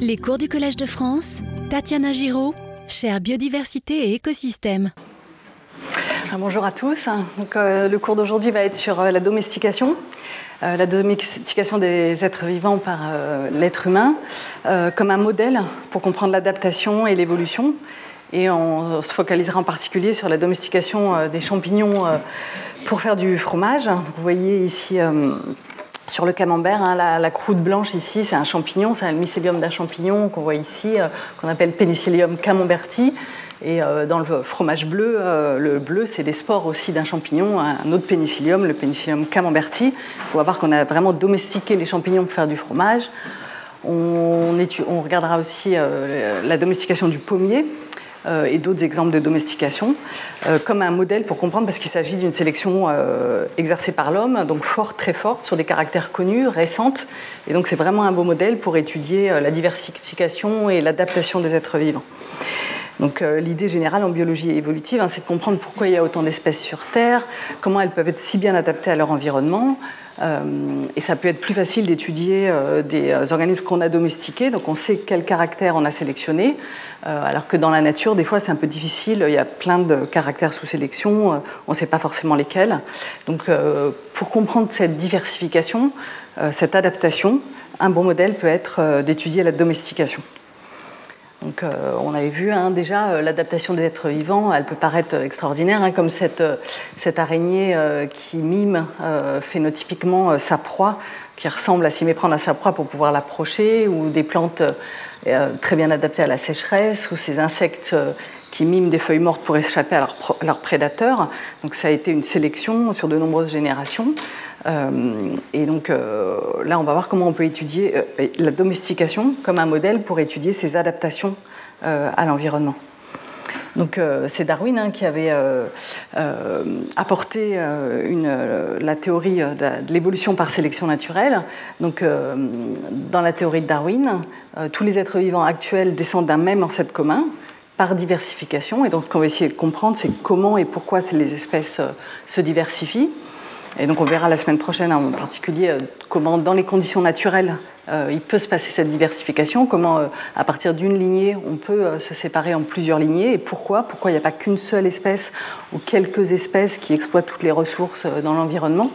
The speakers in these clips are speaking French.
Les cours du Collège de France, Tatiana Giraud, chère biodiversité et écosystème. Ah, bonjour à tous. Euh, le cours d'aujourd'hui va être sur euh, la domestication, euh, la domestication des êtres vivants par l'être humain, comme un modèle pour comprendre l'adaptation et l'évolution. Et on se focalisera en particulier sur la domestication des champignons pour faire du fromage. vous voyez ici sur le camembert, hein, la, croûte blanche ici, c'est un champignon, c'est un mycélium d'un champignon qu'on voit ici, euh, qu'on appelle Penicillium camemberti. Et euh, dans le fromage bleu, euh, le bleu, c'est les spores aussi d'un champignon, un autre pénicillium, le Penicillium camemberti. On va voir qu'on a vraiment domestiqué les champignons pour faire du fromage. On regardera aussi la domestication du pommier. Euh, et d'autres exemples de domestication, euh, comme un modèle pour comprendre, parce qu'il s'agit d'une sélection euh, exercée par l'homme, donc forte, très forte, sur des caractères connus, récentes. Et donc c'est vraiment un beau modèle pour étudier la diversification et l'adaptation des êtres vivants. Donc l'idée générale en biologie évolutive, hein, c'est de comprendre pourquoi il y a autant d'espèces sur Terre, comment elles peuvent être si bien adaptées à leur environnement. et ça peut être plus facile d'étudier des organismes qu'on a domestiqués, donc on sait quel caractère on a sélectionné, euh, alors que dans la nature, des fois, c'est un peu difficile. Il y a plein de caractères sous sélection. Euh, on ne sait pas forcément lesquels. Donc, euh, pour comprendre cette diversification, cette adaptation, un bon modèle peut être d'étudier la domestication. Donc, on avait vu hein, déjà l'adaptation des êtres vivants, elle peut paraître extraordinaire, hein, comme cette, cette araignée qui mime phénotypiquement sa proie, qui ressemble à s'y méprendre à sa proie pour pouvoir l'approcher, ou des plantes euh, très bien adaptés à la sécheresse, ou ces insectes euh, qui miment des feuilles mortes pour échapper à leurs prédateurs. Donc ça a été une sélection sur de nombreuses générations. Euh, et donc là, on va voir comment on peut étudier la domestication comme un modèle pour étudier ces adaptations à l'environnement. Donc c'est Darwin hein, qui avait apporté la théorie de l'évolution par sélection naturelle. Donc dans la théorie de Darwin, euh, tous les êtres vivants actuels descendent d'un même ancêtre commun par diversification. Et donc, ce qu'on va essayer de comprendre, c'est comment et pourquoi les espèces euh, se diversifient. Et donc, on verra la semaine prochaine en particulier euh, comment, dans les conditions naturelles, il peut se passer cette diversification, comment, à partir d'une lignée, on peut se séparer en plusieurs lignées, et pourquoi? Pourquoi il n'y a pas qu'une seule espèce ou quelques espèces qui exploitent toutes les ressources dans l'environnement?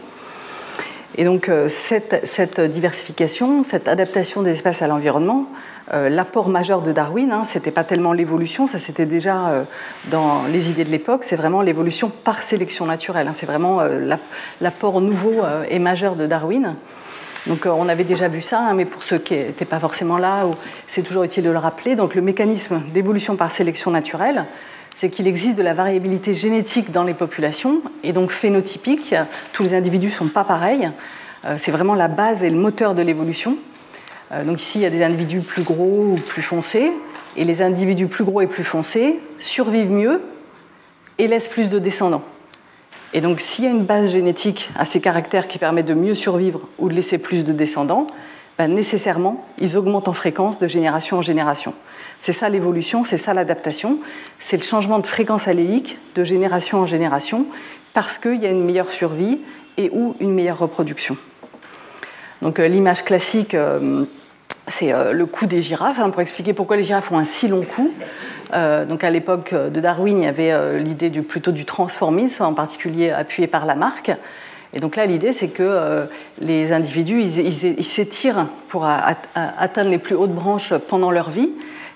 Et donc euh, cette, diversification, cette adaptation des espèces à l'environnement, euh, l'apport majeur de Darwin, hein, ce n'était pas tellement l'évolution, ça c'était déjà euh, dans les idées de l'époque, c'est vraiment l'évolution par sélection naturelle. Hein. c'est vraiment l'apport nouveau et majeur de Darwin. Donc on avait déjà vu ça, hein, mais pour ceux qui n'étaient pas forcément là, c'est toujours utile de le rappeler. Donc le mécanisme d'évolution par sélection naturelle, c'est qu'il existe de la variabilité génétique dans les populations et donc phénotypique. Tous les individus ne sont pas pareils. Euh, c'est vraiment la base et le moteur de l'évolution. Euh, donc ici, il y a des individus plus gros ou plus foncés, et les individus plus gros et plus foncés survivent mieux et laissent plus de descendants. Et donc s'il y a une base génétique à ces caractères qui permet de mieux survivre ou de laisser plus de descendants, ben, nécessairement, ils augmentent en fréquence de génération en génération. C'est ça l'évolution, c'est ça l'adaptation, c'est le changement de fréquence allélique de génération en génération parce qu'il y a une meilleure survie et ou une meilleure reproduction. Donc euh, l'image classique, euh, c'est euh, le cou des girafes, hein, pour expliquer pourquoi les girafes ont un si long cou. donc à l'époque de Darwin, il y avait l'idée du, plutôt du transformisme, en particulier appuyé par Lamarck. Et donc là, l'idée, c'est que les individus, ils s'étirent pour atteindre les plus hautes branches pendant leur vie,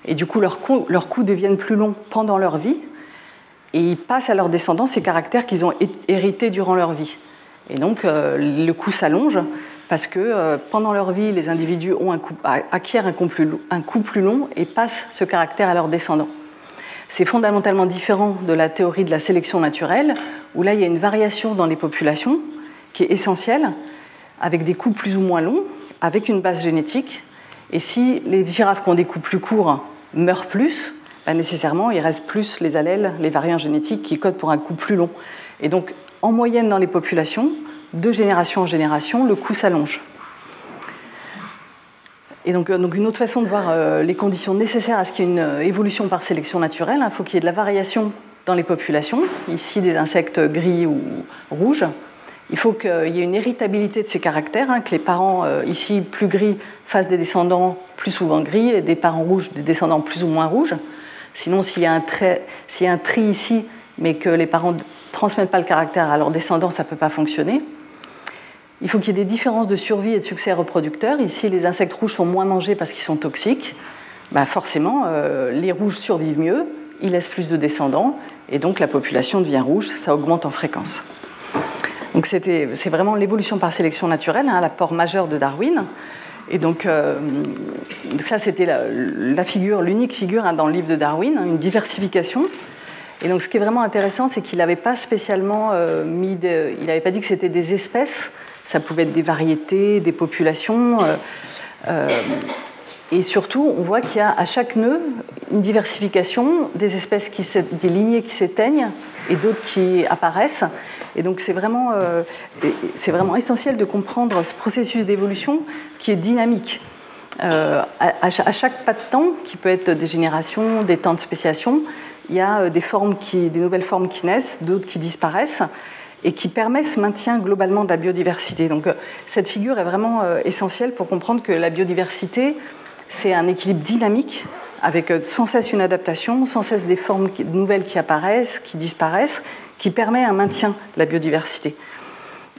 et du coup leurs coups, deviennent plus longs pendant leur vie, et ils passent à leurs descendants ces caractères qu'ils ont hérités durant leur vie. Et donc euh, le cou s'allonge parce que euh, pendant leur vie, les individus acquièrent un coup, plus, un coup plus long et passent ce caractère à leurs descendants. C'est fondamentalement différent de la théorie de la sélection naturelle, où là il y a une variation dans les populations qui est essentielle, avec des coups plus ou moins longs, avec une base génétique. Et si les girafes qui ont des coups plus courts meurent plus, bah, nécessairement, il reste plus les allèles, les variants génétiques qui codent pour un coup plus long. Et donc, en moyenne dans les populations, de génération en génération, le coût s'allonge. Et donc, euh, donc, une autre façon de voir euh, les conditions nécessaires à ce qu'il y ait une euh, évolution par sélection naturelle, il hein, faut qu'il y ait de la variation dans les populations, ici des insectes gris ou rouges, il faut qu'il y ait une héritabilité de ces caractères, hein, que les parents ici plus gris fassent des descendants plus souvent gris et des parents rouges des descendants plus ou moins rouges. Sinon, s'il y a un, y a un tri ici, mais que les parents ne transmettent pas le caractère à leurs descendants, ça ne peut pas fonctionner. Il faut qu'il y ait des différences de survie et de succès reproducteur. Ici, les insectes rouges sont moins mangés parce qu'ils sont toxiques. Bah forcément, euh, les rouges survivent mieux, ils laissent plus de descendants, et donc la population devient rouge, ça augmente en fréquence. Donc c'est vraiment l'évolution par sélection naturelle, hein, l'apport majeur de Darwin. Et donc euh, ça, c'était la, figure, l'unique figure hein, dans le livre de Darwin, hein, une diversification. Et donc ce qui est vraiment intéressant, c'est qu'il n'avait pas spécialement euh, mis, il n'avait pas dit que c'était des espèces, ça pouvait être des variétés, des populations. Euh, euh, et surtout, on voit qu'il y a à chaque nœud une diversification des espèces, des lignées qui s'éteignent et d'autres qui apparaissent. Et donc c'est vraiment, euh, vraiment essentiel de comprendre ce processus d'évolution qui est dynamique. à, chaque pas de temps, qui peut être des générations, des temps de spéciation, il y a des, formes des nouvelles formes qui naissent, d'autres qui disparaissent et qui permet ce maintien globalement de la biodiversité. Donc euh, cette figure est vraiment euh, essentielle pour comprendre que la biodiversité, c'est un équilibre dynamique avec euh, sans cesse une adaptation, sans cesse des formes nouvelles qui apparaissent, qui disparaissent, qui permet un maintien de la biodiversité.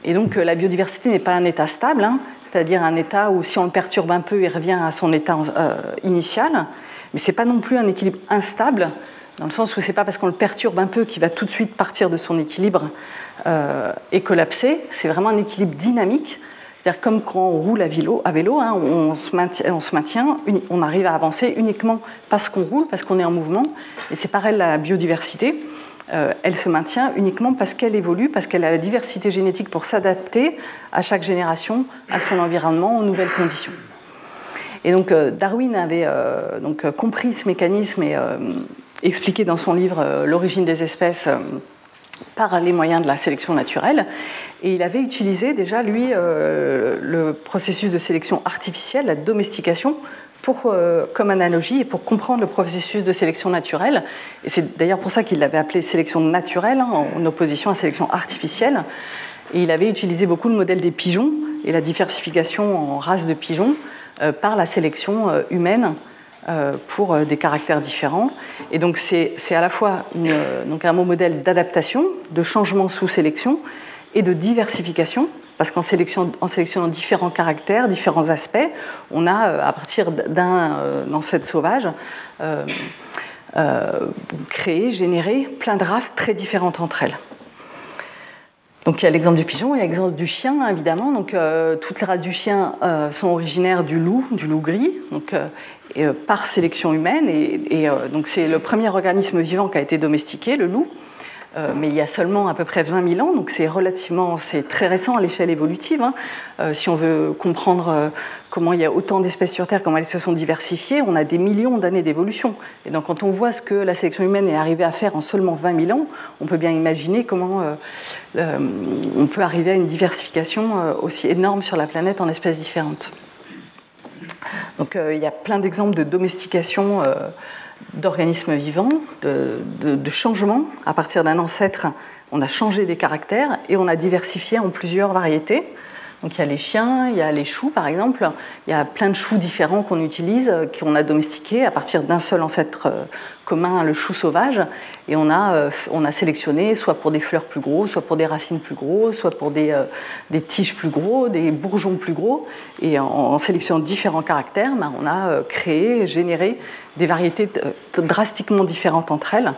Et donc la biodiversité n'est pas un état stable, hein, c'est-à-dire un état où si on le perturbe un peu, il revient à son état initial, mais ce n'est pas non plus un équilibre instable dans le sens où c'est pas parce qu'on le perturbe un peu qu'il va tout de suite partir de son équilibre euh, et collapser. C'est vraiment un équilibre dynamique. C'est-à-dire comme quand on roule à vélo, à vélo hein, on, se maintient, on, arrive à avancer uniquement parce qu'on roule, parce qu'on est en mouvement. Et c'est pareil la biodiversité. Euh, elle se maintient uniquement parce qu'elle évolue, parce qu'elle a la diversité génétique pour s'adapter à chaque génération, à son environnement, aux nouvelles conditions. Et donc euh, Darwin avait donc, compris ce mécanisme et expliqué dans son livre euh, L'origine des espèces euh, par les moyens de la sélection naturelle. Et il avait utilisé déjà, lui, euh, le processus de sélection artificielle, la domestication, pour, comme analogie et pour comprendre le processus de sélection naturelle. Et c'est d'ailleurs pour ça qu'il l'avait appelé sélection naturelle, hein, en opposition à sélection artificielle. Et il avait utilisé beaucoup le modèle des pigeons et la diversification en races de pigeons par la sélection humaine pour euh, des caractères différents. Et donc c'est à la fois donc un modèle d'adaptation, de changement sous sélection et de diversification, parce qu'en sélection, en sélectionnant différents caractères, différents aspects, on a, euh, à partir d'un ancêtre sauvage, créé, généré plein de races très différentes entre elles. Donc il y a l'exemple du pigeon, il y a l'exemple du chien évidemment. Donc toutes les races du chien sont originaires du loup, du loup gris. Donc euh, par sélection humaine. Et, euh, donc c'est le premier organisme vivant qui a été domestiqué, le loup. Euh, mais il y a seulement à peu près 20 000 ans, donc c'est relativement, c'est très récent à l'échelle évolutive. Hein. si on veut comprendre comment il y a autant d'espèces sur Terre, comment elles se sont diversifiées, on a des millions d'années d'évolution. Et donc quand on voit ce que la sélection humaine est arrivée à faire en seulement 20 000 ans, on peut bien imaginer comment on peut arriver à une diversification aussi énorme sur la planète en espèces différentes. Donc euh, il y a plein d'exemples de domestication euh, d'organismes vivants, de, de, changement. À partir d'un ancêtre, on a changé des caractères et on a diversifié en plusieurs variétés. Donc il y a les chiens, il y a les choux par exemple, il y a plein de choux différents qu'on utilise, euh, qu'on a domestiqués à partir d'un seul ancêtre euh, commun, le chou sauvage, et on a, euh, on a sélectionné soit pour des fleurs plus gros, soit pour des racines plus gros, soit pour des, des tiges plus gros, des bourgeons plus gros, et en, sélectionnant différents caractères, ben, on a créé, généré des variétés drastiquement différentes entre elles,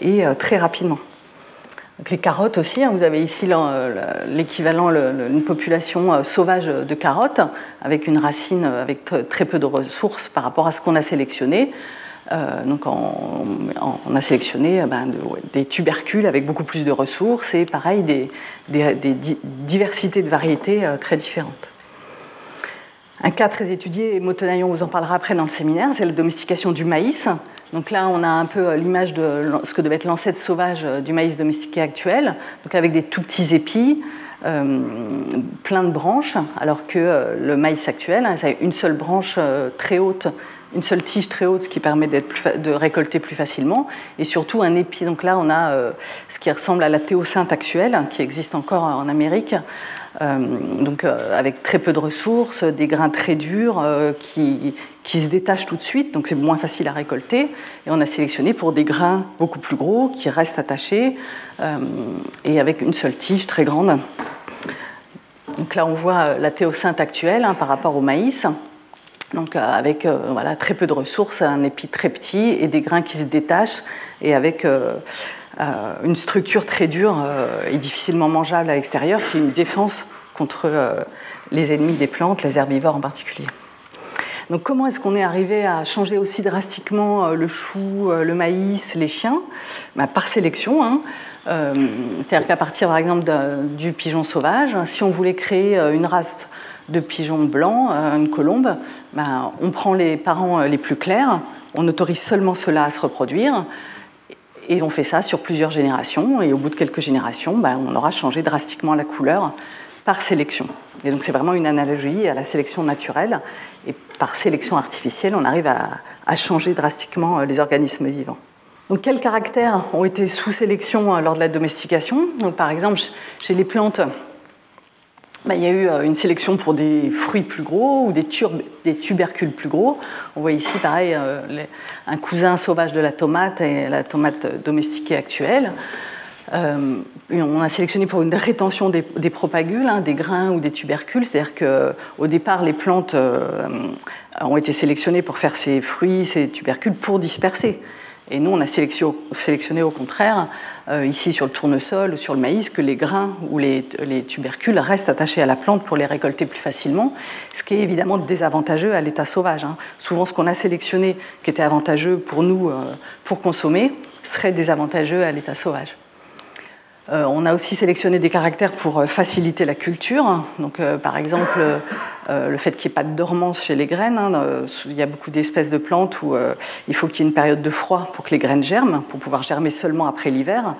et très rapidement les carottes aussi, hein, vous avez ici l'équivalent, une population euh, sauvage de carottes, avec une racine euh, avec très peu de ressources par rapport à ce qu'on a sélectionné. Euh, donc on, a sélectionné ben, des tubercules avec beaucoup plus de ressources et pareil des, diversités de variétés très différentes. Un cas très étudié, et Motonaillon vous en parlera après dans le séminaire, c'est la domestication du maïs. Donc là, on a un peu euh, l'image de ce que devait être l'ancêtre sauvage euh, du maïs domestiqué actuel, donc avec des tout petits épis, plein de branches, alors que le maïs actuel, hein, ça a une seule branche très haute une seule tige très haute, ce qui permet de récolter plus facilement, et surtout un épi. Donc là, on a euh, ce qui ressemble à la théocinthe actuelle, qui existe encore en Amérique, euh, donc euh, avec très peu de ressources, des grains très durs qui, qui se détachent tout de suite, donc c'est moins facile à récolter. Et on a sélectionné pour des grains beaucoup plus gros, qui restent attachés, et avec une seule tige très grande. Donc là, on voit la théocinthe actuelle hein, par rapport au maïs. Donc euh, avec euh, voilà, très peu de ressources, un épi très petit et des grains qui se détachent et avec euh, une structure très dure et difficilement mangeable à l'extérieur qui est une défense contre les ennemis des plantes, les herbivores en particulier. Donc comment est-ce qu'on est arrivé à changer aussi drastiquement le chou, le maïs, les chiens? Bah, Par sélection. Hein. C'est-à-dire qu'à partir par exemple du pigeon sauvage, si on voulait créer une race de pigeons blancs, euh, une colombe, ben, on prend les parents euh, les plus clairs, on autorise seulement cela à se reproduire, et on fait ça sur plusieurs générations, et au bout de quelques générations, ben, on aura changé drastiquement la couleur par sélection. Et donc c'est vraiment une analogie à la sélection naturelle, et par sélection artificielle, on arrive à, changer drastiquement euh, les organismes vivants. Donc, quels caractères ont été sous sélection lors de la domestication? Par exemple, chez les plantes, bah, il y a eu euh, une sélection pour des fruits plus gros ou des, tubercules plus gros. On voit ici, pareil, euh, un cousin sauvage de la tomate et la tomate domestiquée actuelle. Euh, on a sélectionné pour une rétention des, propagules, hein, des grains ou des tubercules, c'est-à-dire qu'au départ, les plantes ont été sélectionnées pour faire ces fruits, ces tubercules, pour disperser. Et nous, on a sélectionné au contraire, euh, ici sur le tournesol ou sur le maïs, que les grains ou les, tubercules restent attachés à la plante pour les récolter plus facilement, ce qui est évidemment désavantageux à l'état sauvage. Hein. Souvent, ce qu'on a sélectionné qui était avantageux pour nous, euh, pour consommer, serait désavantageux à l'état sauvage. Euh, on a aussi sélectionné des caractères pour faciliter la culture. Donc, euh, par exemple, le fait qu'il n'y ait pas de dormance chez les graines. Hein, il y a beaucoup d'espèces de plantes où il faut qu'il y ait une période de froid pour que les graines germent, pour pouvoir germer seulement après l'hiver.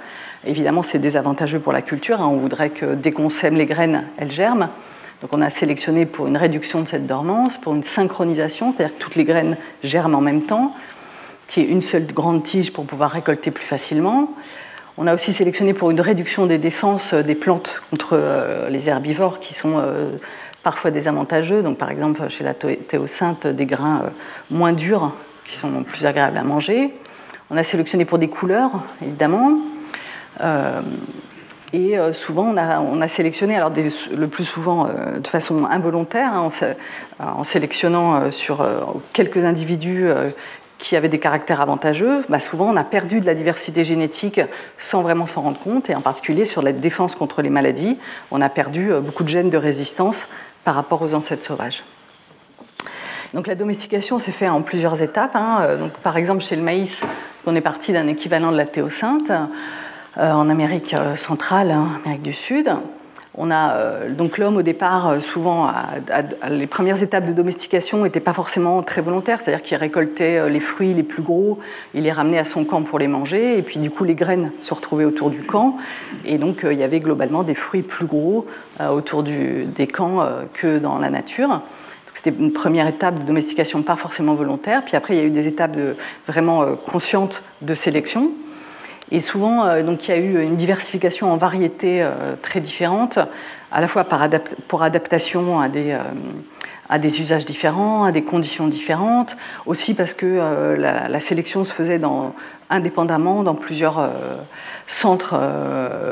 Évidemment, c'est désavantageux pour la culture. Hein. On voudrait que dès qu'on sème les graines, elles germent. Donc on a sélectionné pour une réduction de cette dormance, pour une synchronisation, c'est-à-dire que toutes les graines germent en même temps, qu'il y ait une seule grande tige pour pouvoir récolter plus facilement. On a aussi sélectionné pour une réduction des défenses des plantes contre euh, les herbivores qui sont euh, parfois désavantageux. Donc, par exemple, chez la théocinthe, des grains euh, moins durs qui sont plus agréables à manger. On a sélectionné pour des couleurs, évidemment. et souvent, on a, sélectionné, alors le plus souvent de façon involontaire, hein, en, sélectionnant sur quelques individus qui avaient des caractères avantageux, bah souvent on a perdu de la diversité génétique sans vraiment s'en rendre compte, et en particulier sur la défense contre les maladies, on a perdu euh, beaucoup de gènes de résistance par rapport aux ancêtres sauvages. Donc la domestication s'est faite en plusieurs étapes. Hein. Euh, par exemple, chez le maïs, on est parti d'un équivalent de la théocinthe euh, en Amérique centrale, en hein, Amérique du Sud. On a euh, donc l'homme au départ, euh, souvent, les premières étapes de domestication n'étaient pas forcément très volontaires, c'est-à-dire qu'il récoltait euh, les fruits les plus gros, il les ramenait à son camp pour les manger, et puis du coup les graines se retrouvaient autour du camp, et donc il y avait globalement des fruits plus gros autour des camps que dans la nature. C'était une première étape de domestication pas forcément volontaire, puis après il y a eu des étapes vraiment conscientes de sélection. Et souvent, euh, donc, il y a eu une diversification en variétés euh, très différentes, à la fois pour adaptation à des, euh, à des usages différents, à des conditions différentes, aussi parce que la, sélection se faisait indépendamment dans plusieurs centres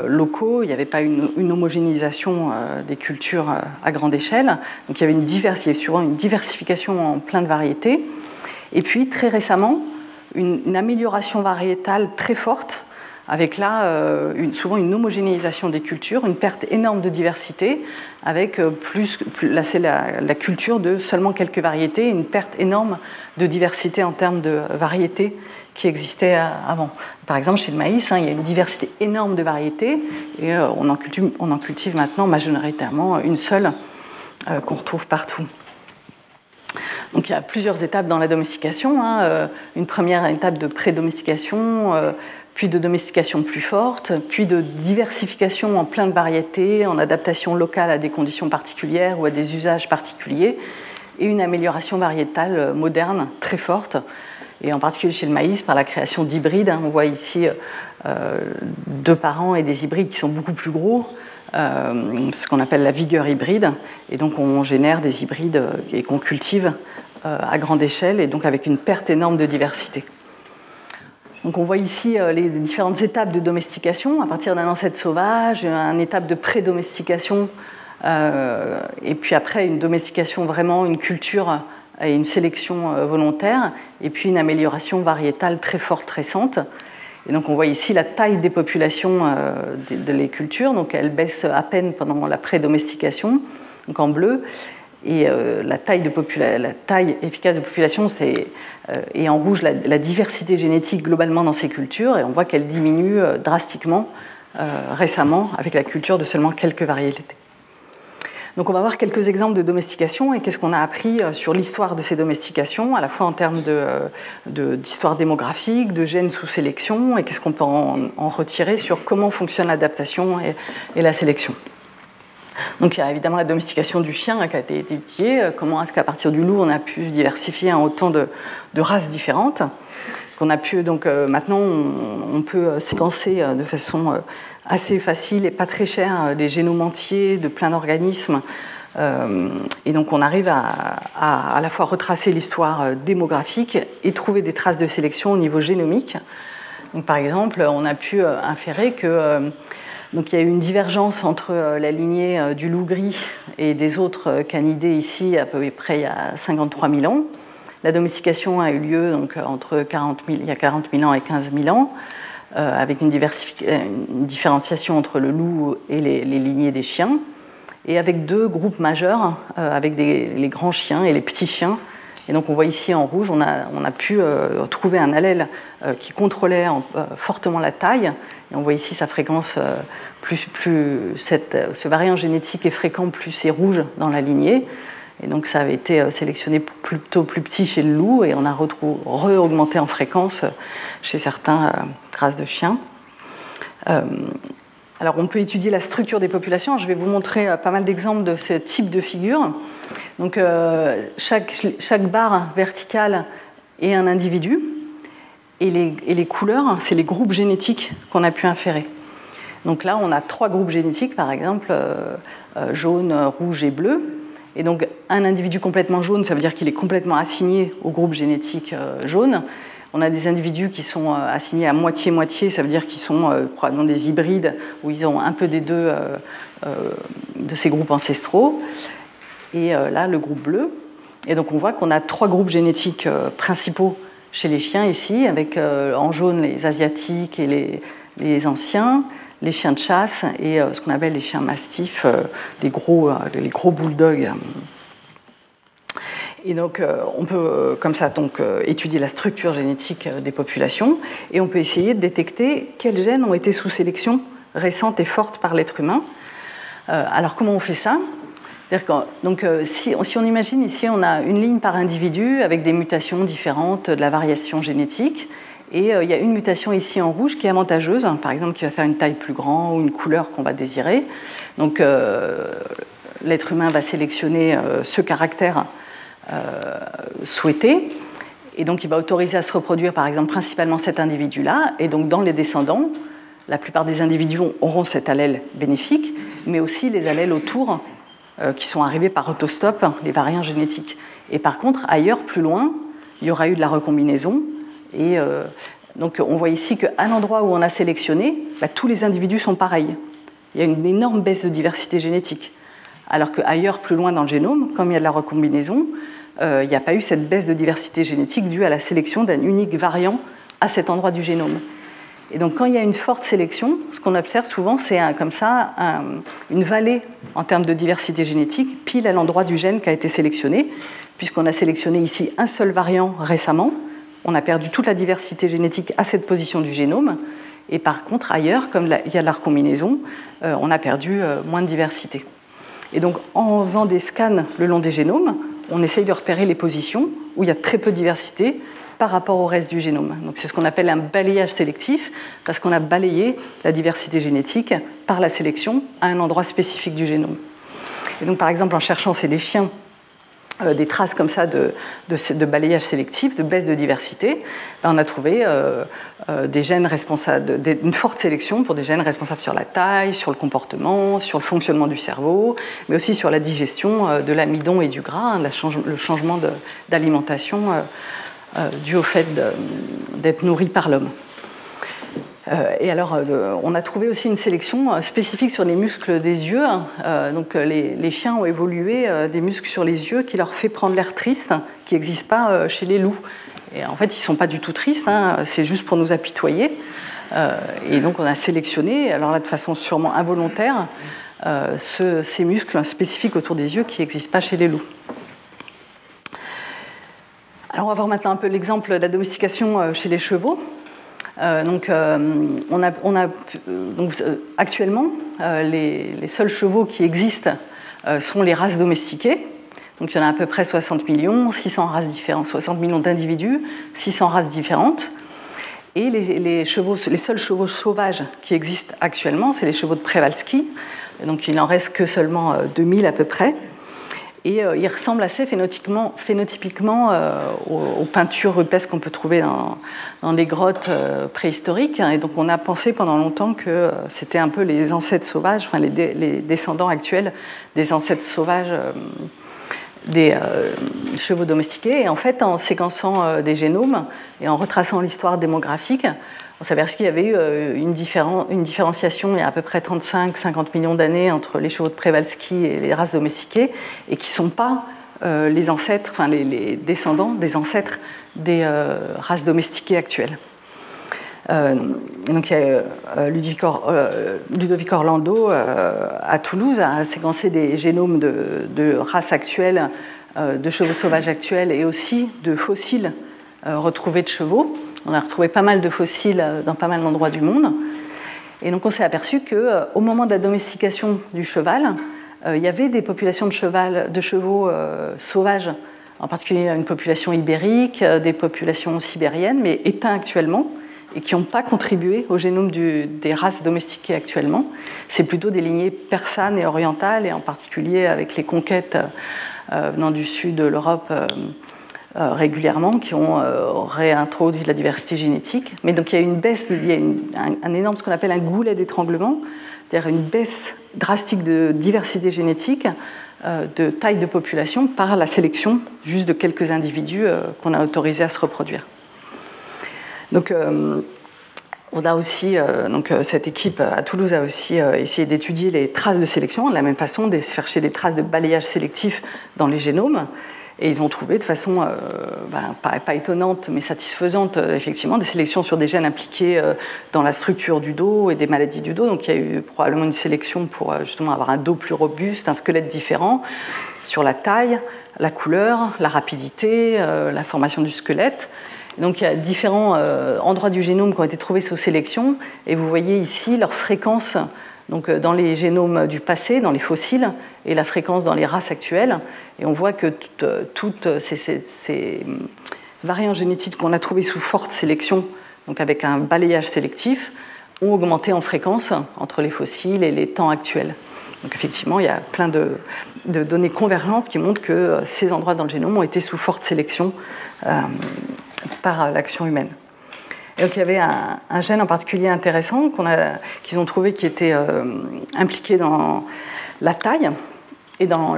locaux. Il n'y avait pas une, homogénéisation des cultures à grande échelle. Donc il y avait une diversité, souvent une diversification en plein de variétés. Et puis très récemment, une, amélioration variétale très forte avec là euh, souvent une homogénéisation des cultures, une perte énorme de diversité, avec euh, plus, là c'est la, culture de seulement quelques variétés, une perte énorme de diversité en termes de variétés qui existaient euh, avant. Par exemple, chez le maïs, hein, il y a une diversité énorme de variétés, et on, en on, en cultive, maintenant majoritairement une seule qu'on retrouve partout. Donc il y a plusieurs étapes dans la domestication. Hein. Une première étape de pré-domestication, puis de domestication plus forte, puis de diversification en plein de variétés, en adaptation locale à des conditions particulières ou à des usages particuliers, et une amélioration variétale moderne très forte, et en particulier chez le maïs par la création d'hybrides. Hein. On voit ici deux parents et des hybrides qui sont beaucoup plus gros, euh, ce qu'on appelle la vigueur hybride. Et donc on génère des hybrides euh, et qu'on cultive euh, à grande échelle et donc avec une perte énorme de diversité. Donc on voit ici les différentes étapes de domestication à partir d'un ancêtre sauvage, une étape de pré-domestication, et puis après une domestication vraiment, une culture et une sélection volontaire, et puis une amélioration variétale très forte récente. Et donc on voit ici la taille des populations euh, de, les cultures, donc elles baissent à peine pendant la pré-domestication, donc en bleu. Et euh, la, taille efficace de population, c'est euh, et en rouge la, la, diversité génétique globalement dans ces cultures, et on voit qu'elle diminue drastiquement récemment avec la culture de seulement quelques variétés. Donc on va voir quelques exemples de domestication et qu'est-ce qu'on a appris euh, sur l'histoire de ces domestications, à la fois en termes euh, d'histoire démographique, de gènes sous sélection, et qu'est-ce qu'on peut en, retirer sur comment fonctionne l'adaptation et, la sélection. Donc il y a évidemment la domestication du chien qui a été étudiée, euh, comment est-ce qu'à partir du loup on a pu se diversifier en autant de, races différentes. Qu'on a pu donc maintenant on, peut séquencer de façon assez facile et pas très cher des euh, génomes entiers de plein d'organismes. Euh, et donc on arrive à, à, la fois retracer l'histoire euh, démographique et trouver des traces de sélection au niveau génomique. Donc, par exemple, on a pu inférer que donc il y a eu une divergence entre la lignée du loup gris et des autres canidés ici à peu près il y a 53 000 ans. La domestication a eu lieu donc entre 40 000, il y a 40 000 ans et 15 000 ans. Euh, avec une, une, différenciation entre le loup et les, lignées des chiens, et avec deux groupes majeurs, euh, avec les grands chiens et les petits chiens. Et donc on voit ici en rouge, on a, pu euh, trouver un allèle qui contrôlait fortement la taille. Et on voit ici sa fréquence, plus, plus ce variant génétique est fréquent, plus c'est rouge dans la lignée. Et donc ça avait été euh, sélectionné plutôt plus petit chez le loup et on a re-augmenté en fréquence euh, chez certains euh, races de chiens. alors on peut étudier la structure des populations. Je vais vous montrer pas mal d'exemples de ce type de figure. Donc chaque, chaque, barre verticale est un individu et les, et les couleurs, c'est les groupes génétiques qu'on a pu inférer. Donc là, on a trois groupes génétiques, par exemple, jaune, rouge et bleu. Et donc un individu complètement jaune, ça veut dire qu'il est complètement assigné au groupe génétique euh, jaune. On a des individus qui sont euh, assignés à moitié-moitié, ça veut dire qu'ils sont euh, probablement des hybrides où ils ont un peu des deux de ces groupes ancestraux. Et là, le groupe bleu. Et donc on voit qu'on a trois groupes génétiques principaux chez les chiens ici, avec en jaune les asiatiques et les, les anciens, les chiens de chasse et euh, ce qu'on appelle les chiens mastifs, euh, les gros, euh, les gros bulldogs. Et donc, on peut comme ça donc, étudier la structure génétique des populations et on peut essayer de détecter quels gènes ont été sous sélection récente et forte par l'être humain. alors, comment on fait ça? Donc, si, si, on imagine ici, on a une ligne par individu avec des mutations différentes, de la variation génétique. Et euh, il y a une mutation ici en rouge qui est avantageuse, hein, par exemple qui va faire une taille plus grande ou une couleur qu'on va désirer. Donc euh, l'être humain va sélectionner euh, ce caractère souhaité. Et donc il va autoriser à se reproduire par exemple principalement cet individu-là. Et donc dans les descendants, la plupart des individus auront cet allèle bénéfique, mais aussi les allèles autour qui sont arrivés par autostop, les variants génétiques. Et par contre, ailleurs, plus loin, il y aura eu de la recombinaison et euh, donc on voit ici qu'à l'endroit où on a sélectionné, bah, tous les individus sont pareils. Il y a une énorme baisse de diversité génétique. Alors qu'ailleurs, plus loin dans le génome, comme il y a de la recombinaison, euh, il n'y a pas eu cette baisse de diversité génétique due à la sélection d'un unique variant à cet endroit du génome. Et donc quand il y a une forte sélection, ce qu'on observe souvent, c'est comme ça une vallée en termes de diversité génétique, pile à l'endroit du gène qui a été sélectionné, puisqu'on a sélectionné ici un seul variant récemment, on a perdu toute la diversité génétique à cette position du génome. Et par contre, ailleurs, comme il y a la recombinaison, euh, on a perdu euh, moins de diversité. Et donc, en faisant des scans le long des génomes, on essaye de repérer les positions où il y a très peu de diversité par rapport au reste du génome. Donc c'est ce qu'on appelle un balayage sélectif, parce qu'on a balayé la diversité génétique par la sélection à un endroit spécifique du génome. Et donc par exemple en cherchant chez les chiens euh, des traces comme ça de, balayage sélectif, de baisse de diversité, ben, on a trouvé euh, euh, des gènes responsables, une forte sélection pour des gènes responsables sur la taille, sur le comportement, sur le fonctionnement du cerveau, mais aussi sur la digestion de l'amidon et du gras, hein, le changement d'alimentation dû au fait d'être nourri par l'homme. Euh, et alors, euh, on a trouvé aussi une sélection euh, spécifique sur les muscles des yeux. Donc, les, chiens ont évolué des muscles sur les yeux qui leur fait prendre l'air triste, qui n'existe pas chez les loups. Et en fait, ils ne sont pas du tout tristes, hein. c'est juste pour nous apitoyer. et donc, on a sélectionné, alors là, de façon sûrement involontaire, ces muscles spécifiques autour des yeux qui n'existent pas chez les loups. Alors, on va voir maintenant un peu l'exemple de la domestication chez les chevaux. Euh, donc, euh, on a, euh, actuellement, les, seuls chevaux qui existent sont les races domestiquées. Donc, il y en a à peu près 60 millions, 600 races différentes, 60 millions d'individus, 600 races différentes. Et les seuls chevaux sauvages qui existent actuellement, c'est les chevaux de Przewalski. Donc, il n'en reste que seulement 2000 à peu près. Et euh, il ressemble assez phénotypiquement, euh, aux, peintures rupestres qu'on peut trouver dans, les grottes euh, préhistoriques. Et donc on a pensé pendant longtemps que c'était un peu les ancêtres sauvages, enfin les, descendants actuels des ancêtres sauvages des chevaux domestiqués. Et en fait, en séquençant des génomes et en retraçant l'histoire démographique, on s'est qu'il y avait eu euh, une, différenciation il y a à peu près 35-50 millions d'années entre les chevaux de Przewalski et les races domestiquées, et qui ne sont pas euh, les ancêtres, enfin les, descendants des ancêtres des euh, races domestiquées actuelles. Ludovic, Orlando à Toulouse a séquencé des génomes de races actuelles, de chevaux sauvages actuels et aussi de fossiles retrouvés de chevaux. On a retrouvé pas mal de fossiles euh, dans pas mal d'endroits du monde. Et donc on s'est aperçu qu'au euh, moment de la domestication du cheval, euh, il y avait des populations de, cheval, de chevaux sauvages, en particulier une population ibérique, des populations sibériennes, mais éteintes actuellement et qui n'ont pas contribué au génome des races domestiquées actuellement. C'est plutôt des lignées persanes et orientales, et en particulier avec les conquêtes venant du sud de l'Europe régulièrement qui ont euh, réintroduit la diversité génétique. Mais donc il y a une baisse, il y a un, énorme, ce qu'on appelle un goulet d'étranglement, c'est-à-dire une baisse drastique de diversité génétique, euh, de taille de population par la sélection juste de quelques individus qu'on a autorisés à se reproduire. Donc on a aussi, donc, cette équipe à Toulouse a aussi essayé d'étudier les traces de sélection, de la même façon, de chercher des traces de balayage sélectif dans les génomes. Et ils ont trouvé de façon, euh, ben, pas, étonnante, mais satisfaisante, euh, effectivement, des sélections sur des gènes impliqués euh, dans la structure du dos et des maladies du dos. Donc il y a eu probablement une sélection pour justement avoir un dos plus robuste, un squelette différent, sur la taille, la couleur, la rapidité, la formation du squelette. donc il y a différents endroits du génome qui ont été trouvés sous sélection, et vous voyez ici leur fréquence donc dans les génomes du passé, dans les fossiles, et la fréquence dans les races actuelles. Et on voit que toutes, ces, variants génétiques qu'on a trouvés sous forte sélection, donc avec un balayage sélectif, ont augmenté en fréquence entre les fossiles et les temps actuels. Donc effectivement, il y a plein de, données convergentes qui montrent que ces endroits dans le génome ont été sous forte sélection euh, par l'action humaine. Donc il y avait un, gène en particulier intéressant qu'ils ont trouvé qui était euh, impliqué dans la taille, et dans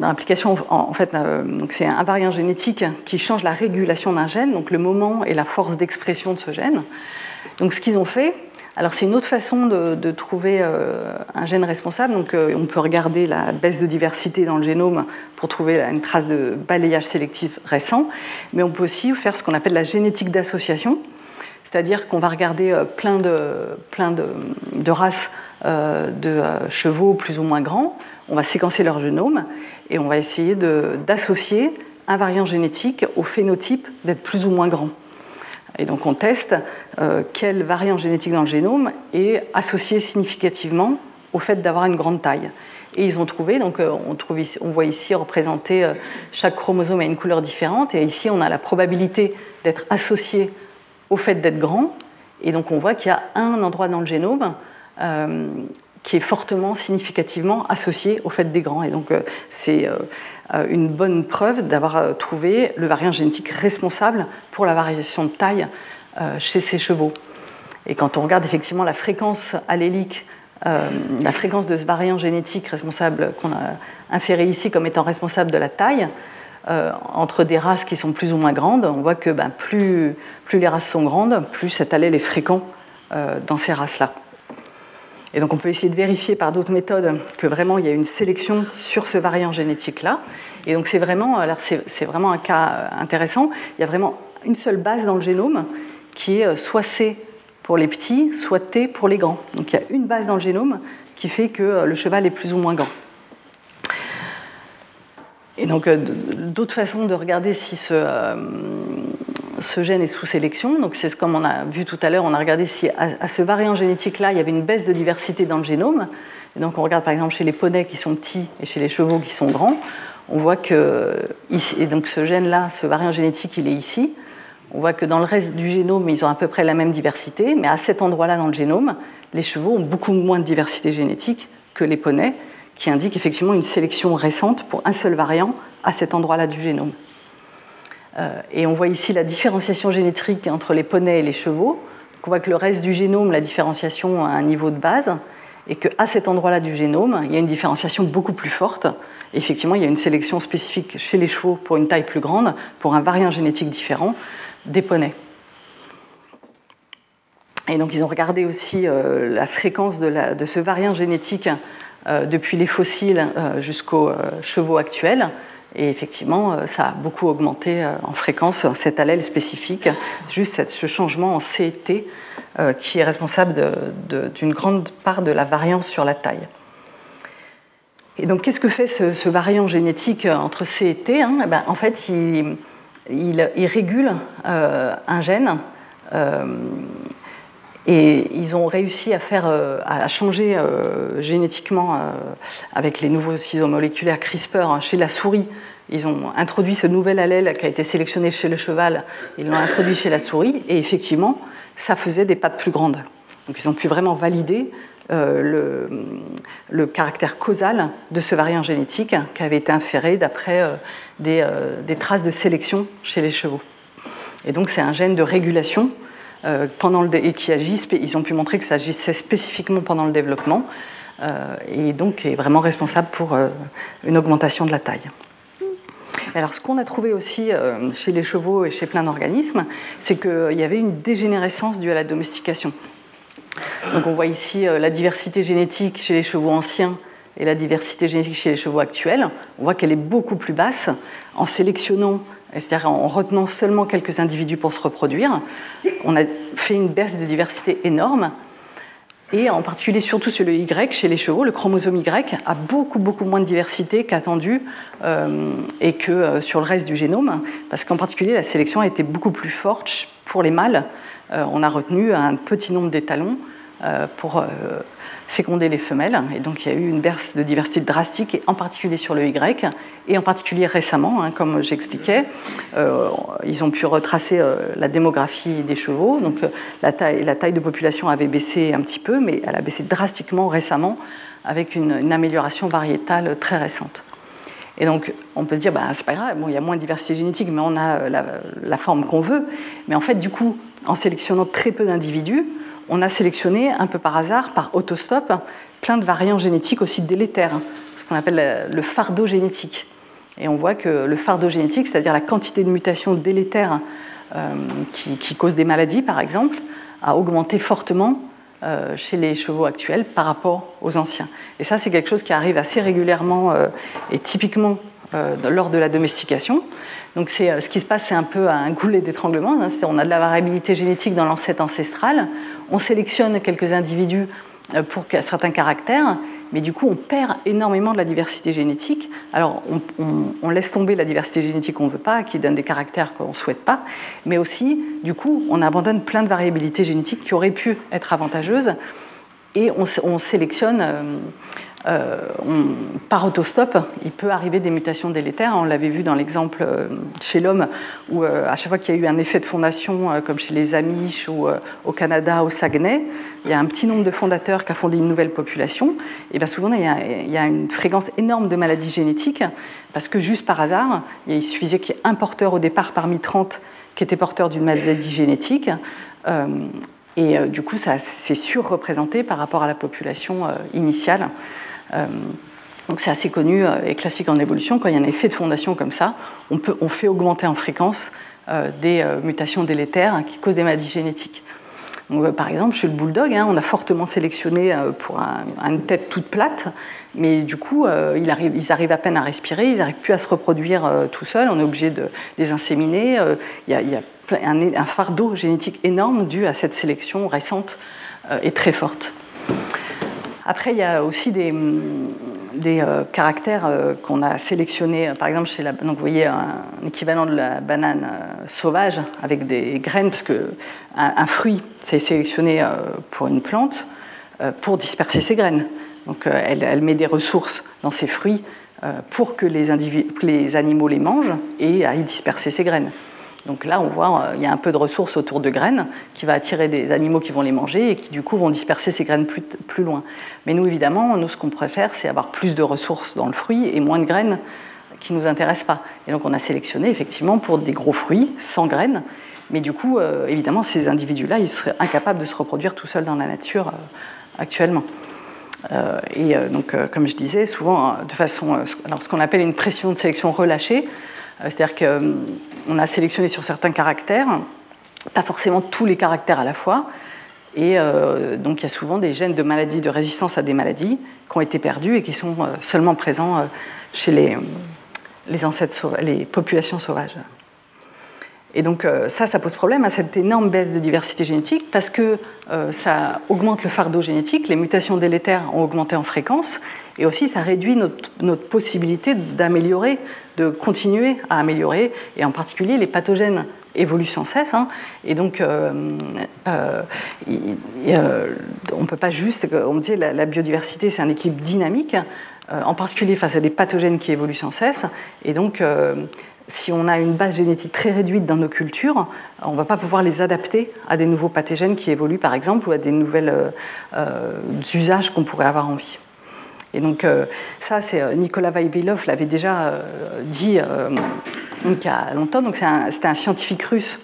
l'implication, en, fait, euh, c'est un variant génétique qui change la régulation d'un gène, donc le moment et la force d'expression de ce gène. Donc ce qu'ils ont fait, alors c'est une autre façon de, trouver euh, un gène responsable. Donc on peut regarder la baisse de diversité dans le génome pour trouver une trace de balayage sélectif récent, mais on peut aussi faire ce qu'on appelle la génétique d'association, c'est-à-dire qu'on va regarder plein de, plein de, races de chevaux plus ou moins grands on va séquencer leur génome et on va essayer d'associer un variant génétique au phénotype d'être plus ou moins grand. Et donc on teste euh, quel variant génétique dans le génome est associé significativement au fait d'avoir une grande taille. Et ils ont trouvé, donc euh, on, voit ici représenté euh, chaque chromosome a une couleur différente, et ici on a la probabilité d'être associé au fait d'être grand, et donc on voit qu'il y a un endroit dans le génome euh, qui est fortement, significativement associé au fait des grands. Et donc c'est une bonne preuve d'avoir trouvé le variant génétique responsable pour la variation de taille chez ces chevaux. Et quand on regarde effectivement la fréquence allélique euh, la fréquence de ce variant génétique responsable qu'on a inféré ici comme étant responsable de la taille, euh, entre des races qui sont plus ou moins grandes, on voit que ben, plus, les races sont grandes, plus cet allèle est fréquent euh, dans ces races-là. Et donc on peut essayer de vérifier par d'autres méthodes que vraiment il y a une sélection sur ce variant génétique-là. Et donc c'est vraiment, c'est, vraiment un cas intéressant. Il y a vraiment une seule base dans le génome qui est soit C pour les petits, soit T pour les grands. Donc il y a une base dans le génome qui fait que euh, le cheval est plus ou moins grand. Et donc euh, d'autres façons de regarder si ce, euh, ce gène est sous sélection. Donc c'est comme on a vu tout à l'heure, on a regardé si à, ce variant génétique-là, il y avait une baisse de diversité dans le génome. Et donc on regarde par exemple chez les poneys qui sont petits et chez les chevaux qui sont grands. On voit que donc ce gène-là, ce variant génétique, il est ici. On voit que dans le reste du génome, ils ont à peu près la même diversité, mais à cet endroit-là dans le génome, les chevaux ont beaucoup moins de diversité génétique que les poneys, qui indique effectivement une sélection récente pour un seul variant à cet endroit-là du génome. Euh, et on voit ici la différenciation génétique entre les poneys et les chevaux. on voit que le reste du génome, la différenciation a un niveau de base, et qu'à cet endroit-là du génome, il y a une différenciation beaucoup plus forte. effectivement, il y a une sélection spécifique chez les chevaux pour une taille plus grande, pour un variant génétique différent, des poneys. Et donc ils ont regardé aussi euh, la fréquence de, ce variant génétique euh, depuis les fossiles euh, jusqu'aux chevaux actuels. Et effectivement, ça a beaucoup augmenté en fréquence cet allèle spécifique, juste ce changement en CT qui est responsable d'une grande part de la variance sur la taille. Et donc, qu'est-ce que fait ce, variant génétique entre C et T hein? Eh ben, En fait, il, régule un gène et ils ont réussi à, faire, euh, changer génétiquement avec les nouveaux ciseaux moléculaires CRISPR hein, chez la souris. Ils ont introduit ce nouvel allèle qui a été sélectionné chez le cheval, ils l'ont introduit chez la souris et effectivement, ça faisait des pattes plus grandes. Donc ils ont pu vraiment valider le, caractère causal de ce variant génétique qui avait été inféré d'après euh, des, traces de sélection chez les chevaux. Et donc c'est un gène de régulation euh, pendant le et qui agit, ils ont pu montrer que ça agissait spécifiquement pendant le développement euh, et donc est vraiment responsable pour une augmentation de la taille. Alors, ce qu'on a trouvé aussi chez les chevaux et chez plein d'organismes, c'est qu'il y avait une dégénérescence due à la domestication. Donc, on voit ici la diversité génétique chez les chevaux anciens et la diversité génétique chez les chevaux actuels, on voit qu'elle est beaucoup plus basse en sélectionnant, c'est-à-dire en retenant seulement quelques individus pour se reproduire. On a fait une baisse de diversité énorme. Et en particulier, surtout sur le Y, chez les chevaux, le chromosome Y a beaucoup, beaucoup moins de diversité qu'attendu euh, et que euh, sur le reste du génome, parce qu'en particulier, la sélection a été beaucoup plus forte pour les mâles. Euh, on a retenu un petit nombre d'étalons pour féconder les femelles. Et donc il y a eu une baisse de diversité drastique, en particulier sur le Y, et en particulier récemment, hein, comme j'expliquais, euh, ils ont pu retracer euh, la démographie des chevaux. Donc euh, la, taille, la taille de population avait baissé un petit peu, mais elle a baissé drastiquement récemment, avec une, amélioration variétale très récente. Et donc, on peut se dire, bah, c'est pas grave, bon, il y a moins de diversité génétique, mais on a la, la forme qu'on veut. Mais en fait, du coup, en sélectionnant très peu d'individus, on a sélectionné un peu par hasard, par autostop, plein de variants génétiques aussi délétères, ce qu'on appelle le fardeau génétique. Et on voit que le fardeau génétique, c'est-à-dire la quantité de mutations délétères euh, qui, causent des maladies, par exemple, a augmenté fortement euh, chez les chevaux actuels par rapport aux anciens. Et ça, c'est quelque chose qui arrive assez régulièrement euh, et typiquement lors de la domestication. Donc ce qui se passe, c'est un peu un goulet d'étranglement. Hein. On a de la variabilité génétique dans l'ancêtre ancestral. On sélectionne quelques individus euh, pour certains caractères, mais du coup, on perd énormément de la diversité génétique. Alors, on, laisse tomber la diversité génétique qu'on ne veut pas, qui donne des caractères qu'on ne souhaite pas, mais aussi, du coup, on abandonne plein de variabilités génétiques qui auraient pu être avantageuses et on, sélectionne euh, par autostop, il peut arriver des mutations délétères. On l'avait vu dans l'exemple euh, chez l'homme, où euh, à chaque fois qu'il y a eu un effet de fondation, comme chez les Amish ou au Canada, au Saguenay, il y a un petit nombre de fondateurs qui a fondé une nouvelle population. Et bien souvent, il y, a, une fréquence énorme de maladies génétiques, parce que juste par hasard, il suffisait qu'il y ait un porteur au départ parmi 30 qui était porteur d'une maladie génétique. et du coup, ça c'est surreprésenté par rapport à la population initiale. Euh, donc c'est assez connu euh, et classique en évolution. Quand il y a un effet de fondation comme ça, on, peut, on fait augmenter en fréquence euh, des mutations délétères qui causent des maladies génétiques. par exemple, chez le bulldog, hein, on a fortement sélectionné pour une tête toute plate, mais du coup, ils, arrivent, à peine à respirer, ils n'arrivent plus à se reproduire tout seuls, on est obligé de les inséminer. Il y a, un, fardeau génétique énorme dû à cette sélection récente et très forte. Après, il y a aussi des, euh, caractères euh, qu'on a sélectionnés. Par exemple, chez la, donc vous voyez un, équivalent de la banane euh, sauvage avec des graines, parce qu'un un fruit, c'est sélectionné pour une plante pour disperser ses graines. Donc elle, met des ressources dans ses fruits pour que les, les animaux les mangent et aillent disperser ses graines. Donc là, on voit, euh, il y a un peu de ressources autour de graines qui va attirer des animaux qui vont les manger et qui du coup vont disperser ces graines plus, plus loin. Mais nous, évidemment, nous, ce qu'on préfère, c'est avoir plus de ressources dans le fruit et moins de graines qui ne nous intéressent pas. Et donc on a sélectionné effectivement pour des gros fruits sans graines. Mais du coup, euh, évidemment, ces individus-là, ils seraient incapables de se reproduire tout seuls dans la nature euh, actuellement. et donc, comme je disais, souvent de façon, alors ce qu'on appelle une pression de sélection relâchée, c'est-à-dire que on a sélectionné sur certains caractères, pas forcément tous les caractères à la fois. Et euh, donc il y a souvent des gènes de maladies, de résistance à des maladies qui ont été perdus et qui sont euh, seulement présents euh, chez les, ancêtres les populations sauvages. Et donc ça, ça pose problème à cette énorme baisse de diversité génétique parce que ça augmente le fardeau génétique, les mutations délétères ont augmenté en fréquence, et aussi ça réduit notre possibilité d'améliorer de continuer à améliorer, et en particulier les pathogènes évoluent sans cesse, hein. et donc euh, euh, euh, on ne peut pas juste, on dit la, la biodiversité c'est un équilibre dynamique, en particulier face à des pathogènes qui évoluent sans cesse, et donc si on a une base génétique très réduite dans nos cultures, on ne va pas pouvoir les adapter à des nouveaux pathogènes qui évoluent par exemple, ou à des nouvelles usages qu'on pourrait avoir envie. Et donc euh, ça, c'est euh, Nicolas Vavilov l'avait déjà euh, dit il y a longtemps. Donc c'était un, scientifique russe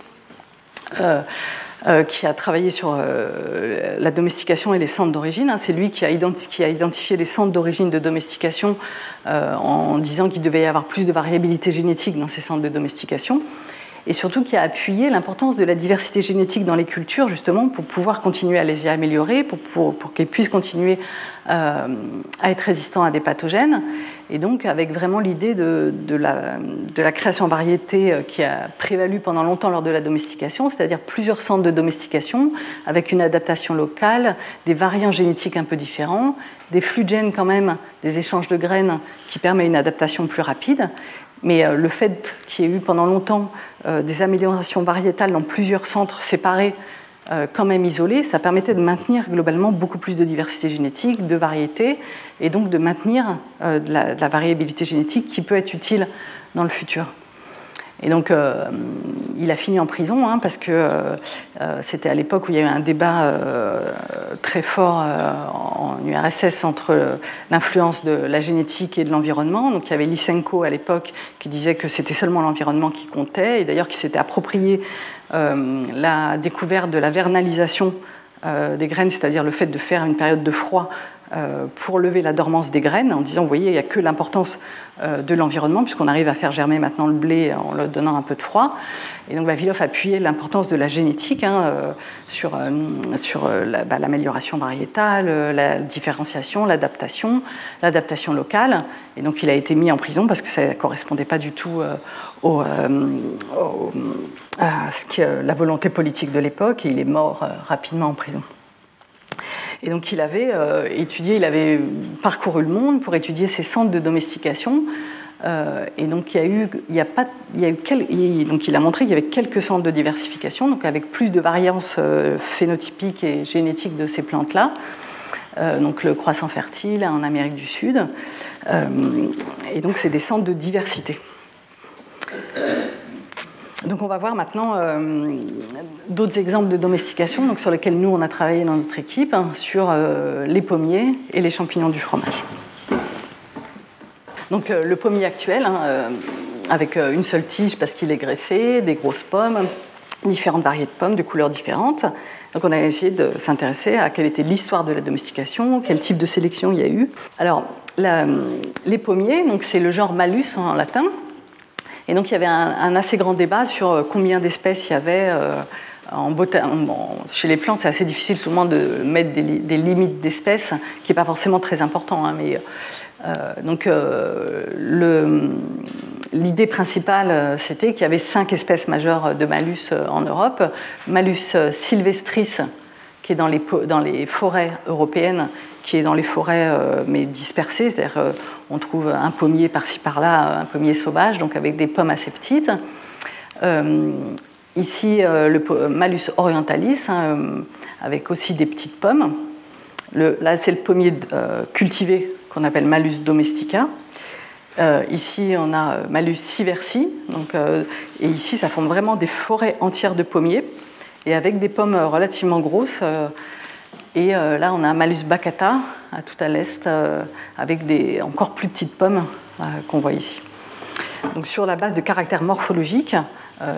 qui a travaillé sur la domestication et les centres d'origine. Hein. C'est lui qui a, qui a, identifié les centres d'origine de domestication en disant qu'il devait y avoir plus de variabilité génétique dans ces centres de domestication et surtout qui a appuyé l'importance de la diversité génétique dans les cultures, justement, pour pouvoir continuer à les y améliorer, pour, qu'elles puissent continuer euh, à être résistants à des pathogènes. Et donc, avec vraiment l'idée de, de, la, de, la, création en variété euh, qui a prévalu pendant longtemps lors de la domestication, c'est-à-dire plusieurs centres de domestication avec une adaptation locale, des variants génétiques un peu différents, des flux de gènes quand même, des échanges de graines qui permettent une adaptation plus rapide. Mais euh, le fait qu'il y ait eu pendant longtemps euh, des améliorations variétales dans plusieurs centres séparés, euh, quand même isolés, ça permettait de maintenir globalement beaucoup plus de diversité génétique, de variété, et donc de maintenir de la variabilité génétique qui peut être utile dans le futur. Et donc, euh, il a fini en prison hein, parce que euh, euh, c'était à l'époque où il y a eu un débat très fort en URSS entre l'influence de la génétique et de l'environnement. Donc, il y avait Lysenko à l'époque qui disait que c'était seulement l'environnement qui comptait, et d'ailleurs qui s'était approprié la découverte de la vernalisation des graines, c'est-à-dire le fait de faire une période de froid pour lever la dormance des graines, en disant, vous voyez, il n'y a que l'importance euh, de l'environnement, puisqu'on arrive à faire germer maintenant le blé en leur donnant un peu de froid. Et donc Vavilov appuyait l'importance de la génétique hein, euh, sur, sur bah, l'amélioration variétale, la différenciation, l'adaptation, l'adaptation locale. Et donc il a été mis en prison parce que ça ne correspondait pas du tout à la volonté politique de l'époque, et il est mort rapidement en prison. Et donc il avait euh, étudié, il avait parcouru le monde pour étudier ces centres de domestication. Euh, et donc il y a eu, donc il a montré qu'il y avait quelques centres de diversification, donc avec plus de variances euh, phénotypiques et génétiques de ces plantes-là. donc le croissant fertile en Amérique du Sud. et donc c'est des centres de diversité. Donc on va voir maintenant euh, d'autres exemples de domestication donc sur lesquels nous on a travaillé dans notre équipe hein, sur euh, les pommiers et les champignons du fromage. Donc euh, le pommier actuel hein, avec une seule tige parce qu'il est greffé, des grosses pommes, différentes variétés de pommes de couleurs différentes. Donc on a essayé de s'intéresser à quelle était l'histoire de la domestication, quel type de sélection il y a eu. Alors les pommiers, donc c'est le genre Malus en latin. Et donc il y avait un, assez grand débat sur euh, combien d'espèces il y avait. Euh, en chez les plantes, c'est assez difficile souvent de mettre des, limites d'espèces, qui n'est pas forcément très important. Hein, mais, euh, donc l'idée principale, c'était qu'il y avait cinq espèces majeures de malus en Europe. Malus sylvestris, qui est dans les, dans les forêts européennes, qui est dans les forêts euh, mais dispersées, c'est-à-dire euh, on trouve un pommier par-ci par-là, un pommier sauvage, donc avec des pommes assez petites. Euh, ici, le Malus orientalis, hein, avec aussi des petites pommes. là, c'est le pommier cultivé qu'on appelle Malus domestica. ici, on a Malus siversi, donc, et ici, ça forme vraiment des forêts entières de pommiers, et avec des pommes relativement grosses, et euh, là, on a un Malus baccata, à tout à l'est, euh, avec des encore plus petites pommes euh, qu'on voit ici. Donc, sur la base de caractères morphologiques,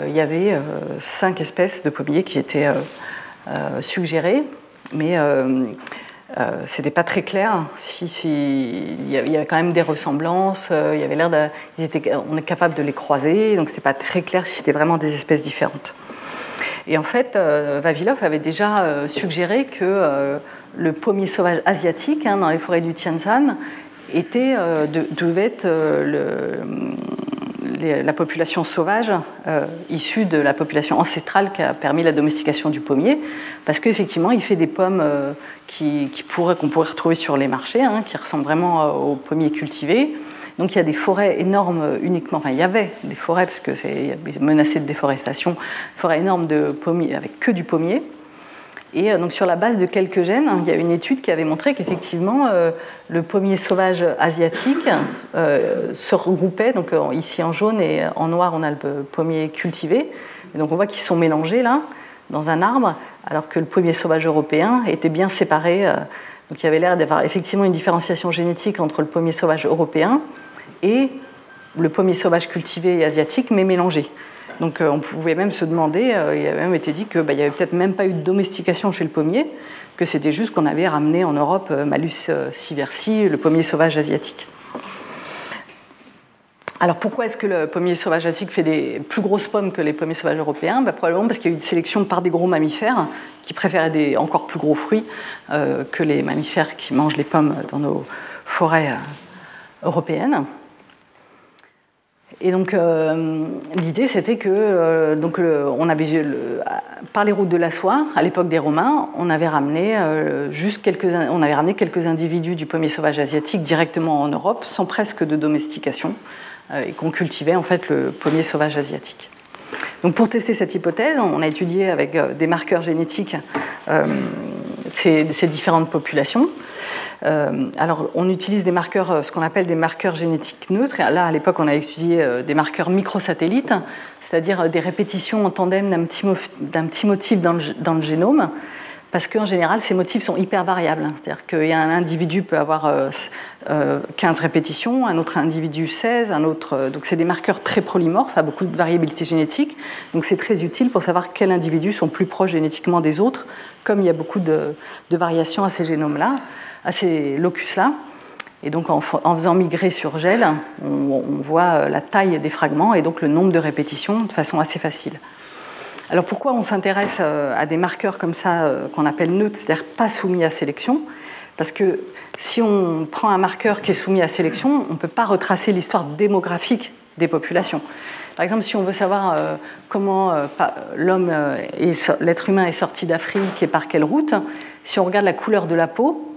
il y avait cinq espèces de pommiers qui étaient suggérées, mais ce n'était pas très clair. Si, il y avait quand même des ressemblances, il y avait l'air on est capable de les croiser, donc ce n'était pas très clair si c'était vraiment des espèces différentes. Et en fait, euh, Vavilov avait déjà euh, suggéré que euh, le pommier sauvage asiatique hein, dans les forêts du Tianshan était, devait être la population sauvage issue de la population ancestrale qui a permis la domestication du pommier, parce qu'effectivement, il fait des pommes qui, pourraient, qu'on pourrait retrouver sur les marchés, hein, qui ressemblent vraiment aux pommiers cultivés. Donc il y a des forêts énormes uniquement, enfin il y avait des forêts parce que c'est menacé de déforestation, forêts énormes de pommiers avec que du pommier. Et euh, donc sur la base de quelques gènes, il y a une étude qui avait montré qu'effectivement euh, le pommier sauvage asiatique euh, se regroupait, donc ici en jaune et en noir on a le pommier cultivé. Et donc on voit qu'ils sont mélangés là dans un arbre, alors que le pommier sauvage européen était bien séparé. Donc il y avait l'air d'avoir effectivement une différenciation génétique entre le pommier sauvage européen et le pommier sauvage cultivé et asiatique, mais mélangé. Donc euh, on pouvait même se demander, euh, il avait même été dit qu'il bah, n'y avait peut-être même pas eu de domestication chez le pommier, que c'était juste qu'on avait ramené en Europe euh, Malus siversi, le pommier sauvage asiatique. Alors pourquoi est-ce que le pommier sauvage asiatique fait des plus grosses pommes que les pommiers sauvages européens bah, Probablement parce qu'il y a eu une sélection par des gros mammifères qui préféraient des encore plus gros fruits que les mammifères qui mangent les pommes dans nos forêts européennes. Et donc euh, l'idée c'était que euh, donc on avait par les routes de la soie à l'époque des Romains, on avait ramené euh, juste quelques on avait ramené quelques individus du pommier sauvage asiatique directement en Europe sans presque de domestication et qu'on cultivait en fait le pommier sauvage asiatique. Donc pour tester cette hypothèse, on a étudié avec des marqueurs génétiques ces, ces différentes populations. Euh, alors, on utilise des marqueurs, euh, ce qu'on appelle des marqueurs génétiques neutres. là, à l'époque, on a étudié euh, des marqueurs microsatellites, c'est-à-dire des répétitions en tandem d'un petit, motif dans le, génome parce qu'en général, ces motifs sont hyper variables. C'est-à-dire qu'un individu peut avoir 15 répétitions, un autre individu 16, un autre. Donc, c'est des marqueurs très polymorphes, à beaucoup de variabilité génétique. Donc, c'est très utile pour savoir quels individus sont plus proches génétiquement des autres, comme il y a beaucoup de variations à ces génomes-là à ces locus-là. Et donc en, faisant migrer sur gel, on, voit euh, la taille des fragments et donc le nombre de répétitions de façon assez facile. Alors pourquoi on s'intéresse euh, à des marqueurs comme ça euh, qu'on appelle neutres, c'est-à-dire pas soumis à sélection? Parce que si on prend un marqueur qui est soumis à sélection, on ne peut pas retracer l'histoire démographique des populations. Par exemple, si on veut savoir comment l'homme, l'être humain est sorti d'Afrique et par quelle route, si on regarde la couleur de la peau,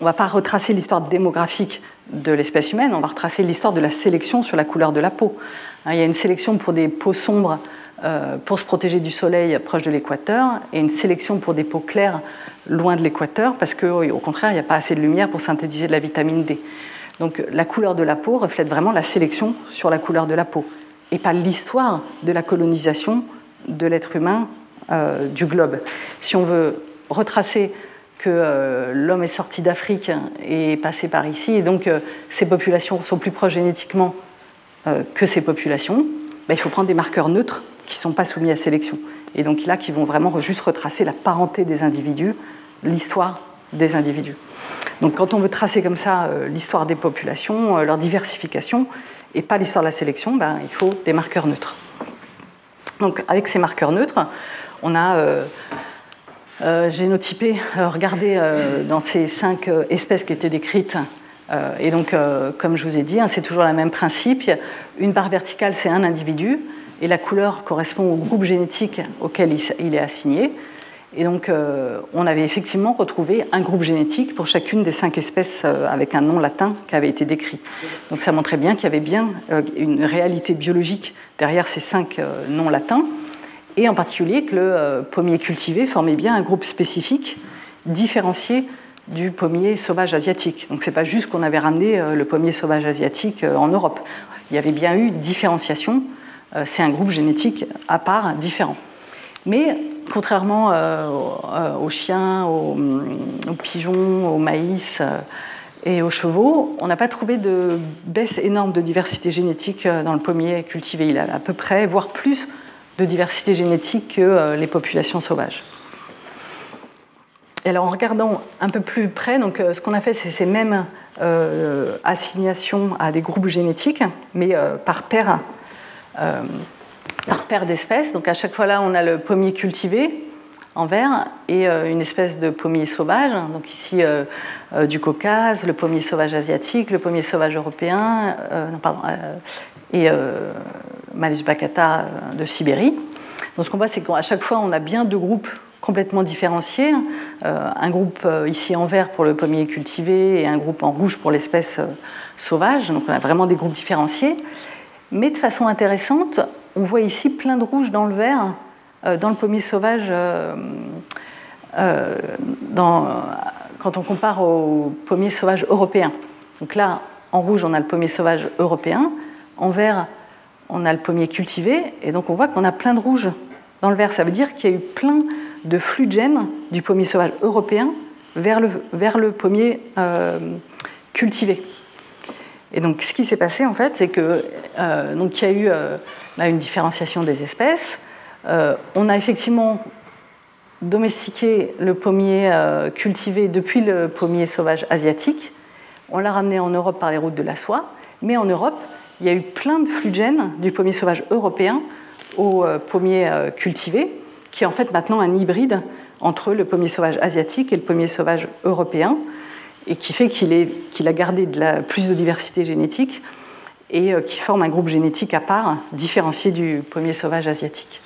on ne va pas retracer l'histoire démographique de l'espèce humaine, on va retracer l'histoire de la sélection sur la couleur de la peau. Hein, il y a une sélection pour des peaux sombres euh, pour se protéger du soleil proche de l'équateur et une sélection pour des peaux claires loin de l'équateur parce qu'au contraire, il n'y a pas assez de lumière pour synthétiser de la vitamine D. Donc la couleur de la peau reflète vraiment la sélection sur la couleur de la peau et pas l'histoire de la colonisation de l'être humain euh, du globe. Si on veut retracer que euh, l'homme est sorti d'Afrique et est passé par ici, et donc euh, ces populations sont plus proches génétiquement que ces populations, ben, il faut prendre des marqueurs neutres qui ne sont pas soumis à sélection. Et donc là, qui vont vraiment juste retracer la parenté des individus, l'histoire des individus. Donc quand on veut tracer comme ça l'histoire des populations, leur diversification, et pas l'histoire de la sélection, ben, il faut des marqueurs neutres. Donc avec ces marqueurs neutres, on a euh, euh, génotypé, euh, regardé dans ces cinq espèces qui étaient décrites. et donc, comme je vous ai dit, hein, c'est toujours le même principe. Une barre verticale, c'est un individu, et la couleur correspond au groupe génétique auquel il est assigné. Et donc, euh, on avait effectivement retrouvé un groupe génétique pour chacune des cinq espèces euh, avec un nom latin qui avait été décrit. Donc, ça montrait bien qu'il y avait bien euh, une réalité biologique derrière ces cinq noms latins, et en particulier que le pommier cultivé formait bien un groupe spécifique différencié du pommier sauvage asiatique. Donc, c'est pas juste qu'on avait ramené le pommier sauvage asiatique en Europe. Il y avait bien eu différenciation. C'est un groupe génétique à part, différent. Mais contrairement euh, euh, aux chiens, mm, aux, pigeons, au maïs euh, et aux chevaux, on n'a pas trouvé de baisse énorme de diversité génétique dans le pommier cultivé. Il a à peu près, voire plus, de diversité génétique que les populations sauvages. Alors en regardant un peu plus près, donc, ce qu'on a fait, c'est ces mêmes assignations à des groupes génétiques, mais par paire par paire d'espèces. Donc à chaque fois là, on a le pommier cultivé en vert et euh, une espèce de pommier sauvage. Donc ici euh, euh, du Caucase, le pommier sauvage asiatique, le pommier sauvage européen, non, pardon, et Malus baccata de Sibérie. Donc ce qu'on voit, c'est qu'à chaque fois, on a bien deux groupes complètement différenciés. un groupe ici en vert pour le pommier cultivé et un groupe en rouge pour l'espèce sauvage. Donc on a vraiment des groupes différenciés. Mais de façon intéressante, on voit ici plein de rouge dans le vert, euh, dans le pommier sauvage, euh, euh, quand on compare au pommier sauvage européen. Donc là, en rouge, on a le pommier sauvage européen, en vert, on a le pommier cultivé, et donc on voit qu'on a plein de rouge dans le vert. Ça veut dire qu'il y a eu plein de flux de gènes du pommier sauvage européen vers le, vers le pommier cultivé. Et donc, ce qui s'est passé, en fait, c'est qu'il donc, y a eu a une différenciation des espèces. Euh, on a effectivement domestiqué le pommier euh, cultivé depuis le pommier sauvage asiatique. On l'a ramené en Europe par les routes de la soie. Mais en Europe, il y a eu plein de flux de gènes du pommier sauvage européen au euh, pommier cultivé, qui est en fait maintenant un hybride entre le pommier sauvage asiatique et le pommier sauvage européen, et qui fait qu'il a gardé plus de diversité génétique et euh, qui forment un groupe génétique à part, différencié du pommier sauvage asiatique.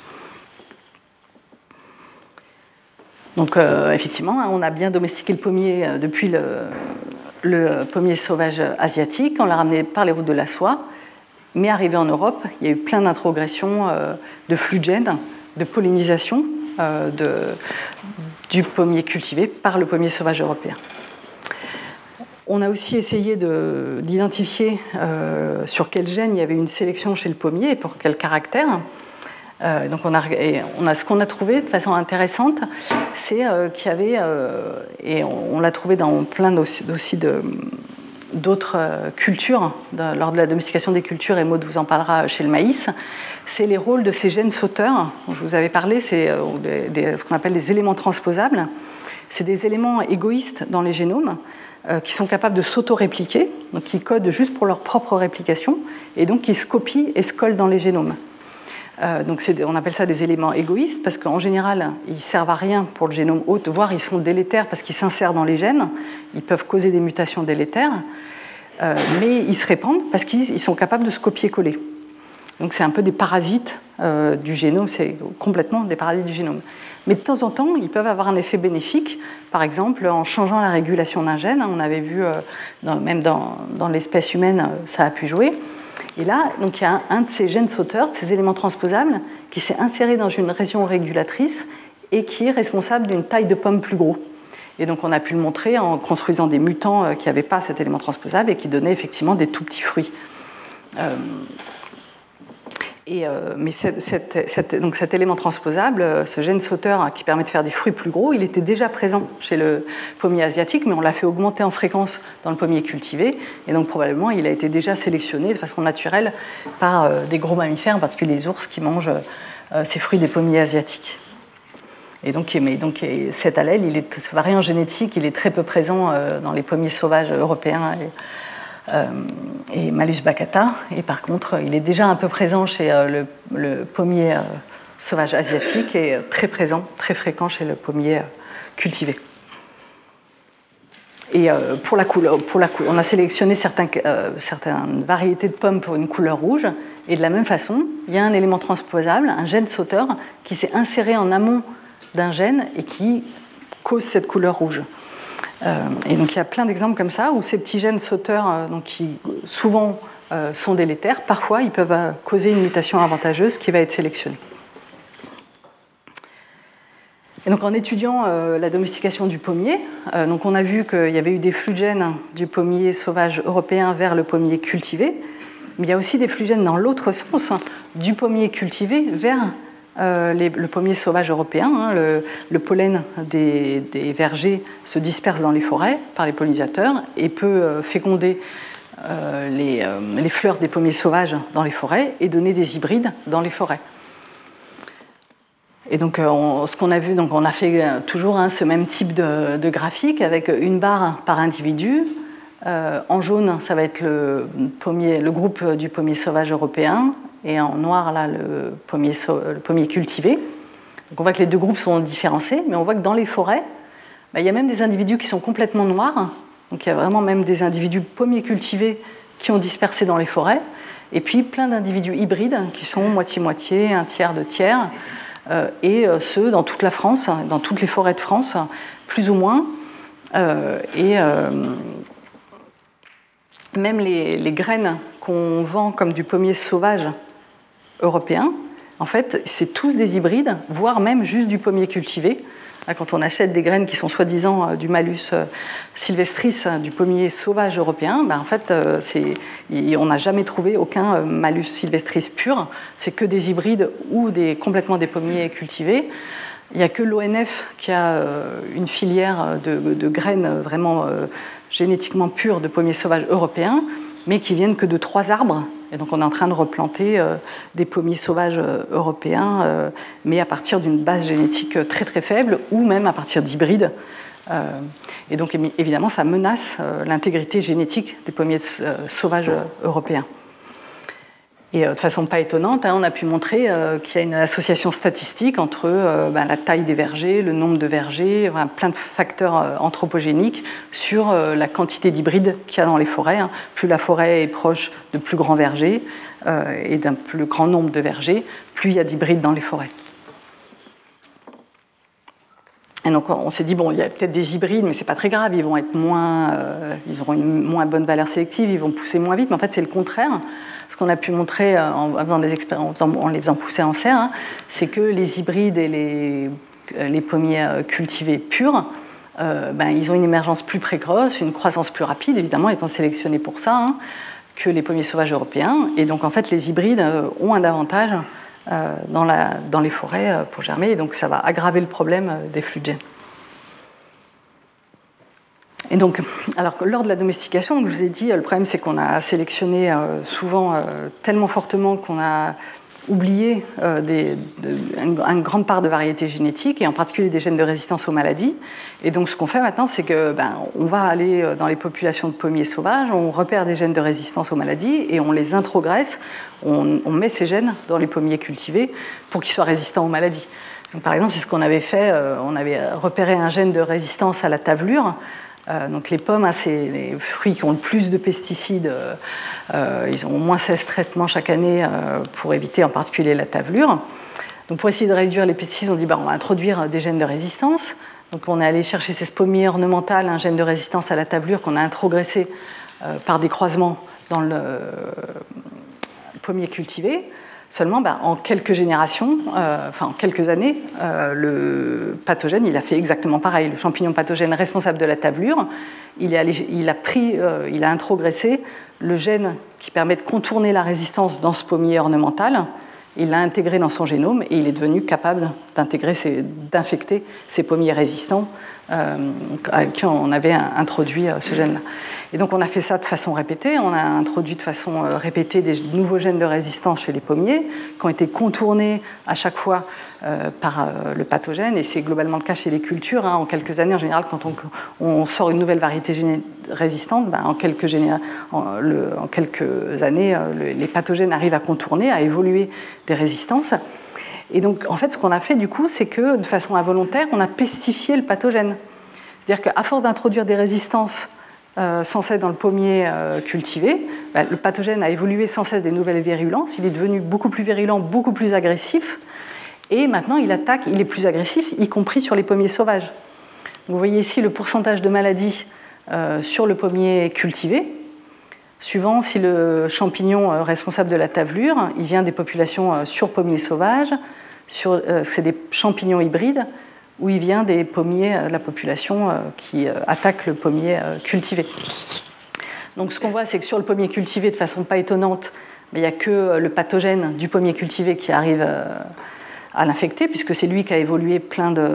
Donc euh, effectivement, hein, on a bien domestiqué le pommier euh, depuis le, pommier sauvage asiatique, on l'a ramené par les routes de la soie, mais arrivé en Europe, il y a eu plein d'introgressions de flux de gènes, de pollinisation du pommier cultivé par le pommier sauvage européen. On a aussi essayé d'identifier euh, sur quel gène il y avait une sélection chez le pommier et pour quel caractère. Euh, donc on a, ce qu'on a trouvé de façon intéressante, c'est euh, qu'il y avait, et on, l'a trouvé dans plein d'autres cultures, lors de la domestication des cultures, et Maud vous en parlera chez le maïs, c'est les rôles de ces gènes sauteurs. je vous avais parlé, c'est ce qu'on appelle les éléments transposables. C'est des éléments égoïstes dans les génomes qui sont capables de s'auto-répliquer, donc qui codent juste pour leur propre réplication, et donc qui se copient et se collent dans les génomes. Euh, donc on appelle ça des éléments égoïstes parce qu'en général, ils servent à rien pour le génome hôte, voire ils sont délétères parce qu'ils s'insèrent dans les gènes, ils peuvent causer des mutations délétères, euh, mais ils se répandent parce qu'ils sont capables de se copier-coller. Donc c'est un peu des parasites du génome, c'est complètement des parasites du génome. Mais de temps en temps, ils peuvent avoir un effet bénéfique, par exemple en changeant la régulation d'un gène. On avait vu, même dans, l'espèce humaine, ça a pu jouer. Et là, donc, il y a un, de ces gènes sauteurs, de ces éléments transposables, qui s'est inséré dans une région régulatrice et qui est responsable d'une taille de pomme plus gros. Et donc on a pu le montrer en construisant des mutants euh, qui n'avaient pas cet élément transposable et qui donnaient effectivement des tout petits fruits. Euh, euh, mais cet élément transposable, ce gène sauteur hein, qui permet de faire des fruits plus gros, il était déjà présent chez le pommier asiatique, mais on l'a fait augmenter en fréquence dans le pommier cultivé. Et donc probablement il a été déjà sélectionné de façon naturelle par des gros mammifères, en particulier les ours qui mangent ces fruits des pommiers asiatiques. Et donc, cet allèle, il est variant génétique, il est très peu présent euh, dans les pommiers sauvages européens euh, Malus baccata. Et par contre, il est déjà un peu présent chez euh, le, pommier sauvage asiatique et très présent, très fréquent chez le pommier cultivé. Et pour la couleur, on a sélectionné certaines variétés de pommes pour une couleur rouge. Et de la même façon, il y a un élément transposable, un gène sauteur, qui s'est inséré en amont d'un gène et qui cause cette couleur rouge. Euh, et donc il y a plein d'exemples comme ça où ces petits gènes sauteurs, euh, donc, qui souvent euh, sont délétères, parfois ils peuvent causer une mutation avantageuse qui va être sélectionnée. Et donc en étudiant la domestication du pommier, donc on a vu qu'il y avait eu des flux de gènes du pommier sauvage européen vers le pommier cultivé, mais il y a aussi des flux de gènes dans l'autre sens, du pommier cultivé vers euh, le pommier sauvage européen. Hein, le, pollen des, vergers se disperse dans les forêts par les pollinisateurs et peut euh, féconder euh, les, fleurs des pommiers sauvages dans les forêts et donner des hybrides dans les forêts. Et donc, ce qu'on a vu, donc on a fait toujours hein, ce même type de, graphique avec une barre par individu. en jaune, ça va être le, pommier, le groupe du pommier sauvage européen et en noir, là, le pommier, le pommier cultivé. Donc on voit que les deux groupes sont différenciés, mais on voit que dans les forêts, bah, il y a même des individus qui sont complètement noirs. Donc il y a vraiment même des individus pommiers cultivés qui ont dispersé dans les forêts, et puis plein d'individus hybrides qui sont moitié-moitié, un tiers, deux tiers, euh, et euh, ceux dans toute la France, dans toutes les forêts de France, plus ou moins. Euh, et même les graines qu'on vend comme du pommier sauvage européens, en fait, c'est tous des hybrides, voire même juste du pommier cultivé. Quand on achète des graines qui sont soi-disant euh, du malus euh, sylvestris, euh, du pommier sauvage européen, ben en fait, on n'a jamais trouvé aucun malus sylvestris pur. C'est que des hybrides ou des, complètement des pommiers cultivés. Il n'y a que l'ONF qui a une filière de, de graines vraiment génétiquement pures de pommiers sauvages européens mais qui viennent que de trois arbres. Et donc on est en train de replanter euh, des pommiers sauvages euh, européens, euh, mais à partir d'une base génétique très très faible, ou même à partir d'hybrides. et donc évidemment, ça menace l'intégrité génétique des pommiers sauvages européens. Et euh, de façon pas étonnante, hein, on a pu montrer euh, qu'il y a une association statistique entre euh, ben, la taille des vergers, le nombre de vergers, plein de facteurs anthropogéniques sur la quantité d'hybrides qu'il y a dans les forêts. Hein. Plus la forêt est proche de plus grands vergers et d'un plus grand nombre de vergers, plus il y a d'hybrides dans les forêts. Et donc on s'est dit bon, il y a peut-être des hybrides, mais c'est pas très grave. Ils vont être moins, ils auront une moins bonne valeur sélective, ils vont pousser moins vite. Mais en fait, c'est le contraire qu'on a pu montrer euh, en, faisant des expériences, en les faisant pousser en serre, hein, c'est que les hybrides et les, euh, les pommiers euh, cultivés purs, ben, ils ont une émergence plus précoce, une croissance plus rapide, évidemment, étant sélectionnés pour ça, hein, que les pommiers sauvages européens. Et donc, en fait, les hybrides ont un avantage dans, dans, les forêts pour germer, et donc ça va aggraver le problème des flux de gènes. Et donc, alors, lors de la domestication, je vous ai dit, le problème c'est qu'on a sélectionné euh, souvent euh, tellement fortement qu'on a oublié euh, des, une, grande part de variétés génétiques, et en particulier des gènes de résistance aux maladies. Et donc ce qu'on fait maintenant, c'est que ben, va aller dans les populations de pommiers sauvages, on repère des gènes de résistance aux maladies, et on les introgresse, on, on met ces gènes dans les pommiers cultivés pour qu'ils soient résistants aux maladies. Donc, par exemple, c'est ce qu'on avait fait, on avait repéré un gène de résistance à la tavelure, donc les pommes, hein, c'est les fruits qui ont le plus de pesticides. Euh, euh, ils ont au moins 16 traitements chaque année pour éviter en particulier la tavelure. Donc pour essayer de réduire les pesticides, on dit bah, on va introduire des gènes de résistance. Donc on est allé chercher ces spommies ornementales, un gène de résistance à la tablure qu'on a introgressé par des croisements dans le pommier cultivé. Seulement, bah, en quelques générations, euh, enfin en quelques années, euh, le pathogène, il a fait exactement pareil. Le champignon pathogène responsable de la tablure, il, a pris, euh, il a introgressé le gène qui permet de contourner la résistance dans ce pommier ornemental. Il l'a intégré dans son génome et il est devenu capable d'intégrer, d'infecter ces pommiers résistants à qui on avait introduit ce gène-là. Et donc on a fait ça de façon répétée, on a introduit de façon euh, répétée des nouveaux gènes de résistance chez les pommiers qui ont été contournés à chaque fois euh, par euh, le pathogène, et c'est globalement le cas chez les cultures. Hein. En quelques années, en général, quand on, sort une nouvelle variété résistante, ben, en, quelques années, les pathogènes arrivent à contourner, à évoluer des résistances. Et donc, en fait, ce qu'on a fait, du coup, c'est que, de façon involontaire, on a pestifié le pathogène. C'est-à-dire qu'à force d'introduire des résistances euh, sans cesse dans le pommier euh, cultivé. Bah, le pathogène a évolué sans cesse des nouvelles virulences. Il est devenu beaucoup plus virulent, beaucoup plus agressif. Et maintenant, il attaque, il est plus agressif, y compris sur les pommiers sauvages. Vous voyez ici le pourcentage de maladies euh, sur le pommier cultivé. Suivant si le champignon responsable de la tavelure, il vient des populations sur pommiers sauvages, c'est des champignons hybrides, où il vient des pommiers, euh, la population euh, qui euh, attaque le pommier cultivé. Donc ce qu'on voit, c'est que sur le pommier cultivé, de façon pas étonnante, il n'y a que le pathogène du pommier cultivé qui arrive à l'infecter, puisque c'est lui qui a évolué plein de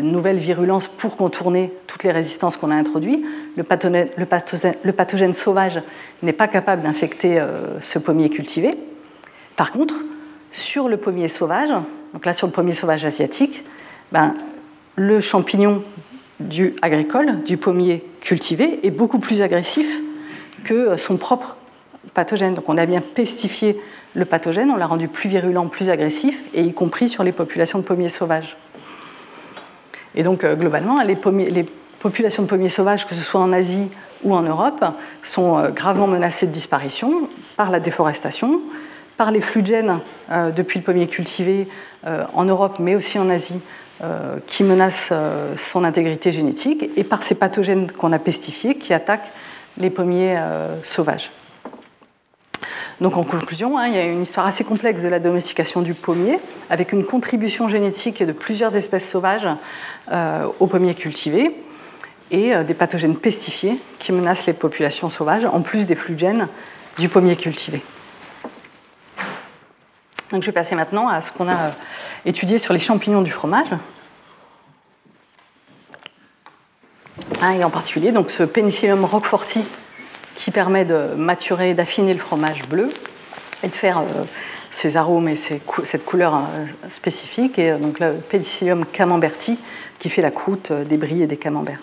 nouvelles virulences pour contourner toutes les résistances qu'on a introduites. Le pathogène, sauvage n'est pas capable d'infecter ce pommier cultivé. Par contre, sur le pommier sauvage, donc là sur le pommier sauvage asiatique, ben, le champignon du agricole, du pommier cultivé, est beaucoup plus agressif que son propre pathogène. Donc on a bien pestifié le pathogène, on l'a rendu plus virulent, plus agressif, et y compris sur les populations de pommiers sauvages. Et donc euh, globalement, les, populations de pommiers sauvages, que ce soit en Asie ou en Europe, sont euh, gravement menacées de disparition par la déforestation, par les flux de gènes euh, depuis le pommier cultivé en Europe, mais aussi en Asie, qui menace euh, son intégrité génétique et par ces pathogènes qu'on a pestifiés qui attaquent les pommiers sauvages. Donc en conclusion, hein, il y a une histoire assez complexe de la domestication du pommier, avec une contribution génétique de plusieurs espèces sauvages aux pommiers cultivés et des pathogènes pestifiés qui menacent les populations sauvages, en plus des flux de gènes du pommier cultivé. Donc je vais passer maintenant à ce qu'on a étudié sur les champignons du fromage. Ah, et en particulier donc ce Penicillium roqueforti qui permet de maturer, d'affiner le fromage bleu et de faire ses euh, arômes et cette couleur euh, spécifique. Et euh, donc le Penicillium camemberti qui fait la croûte des bris et des camemberts.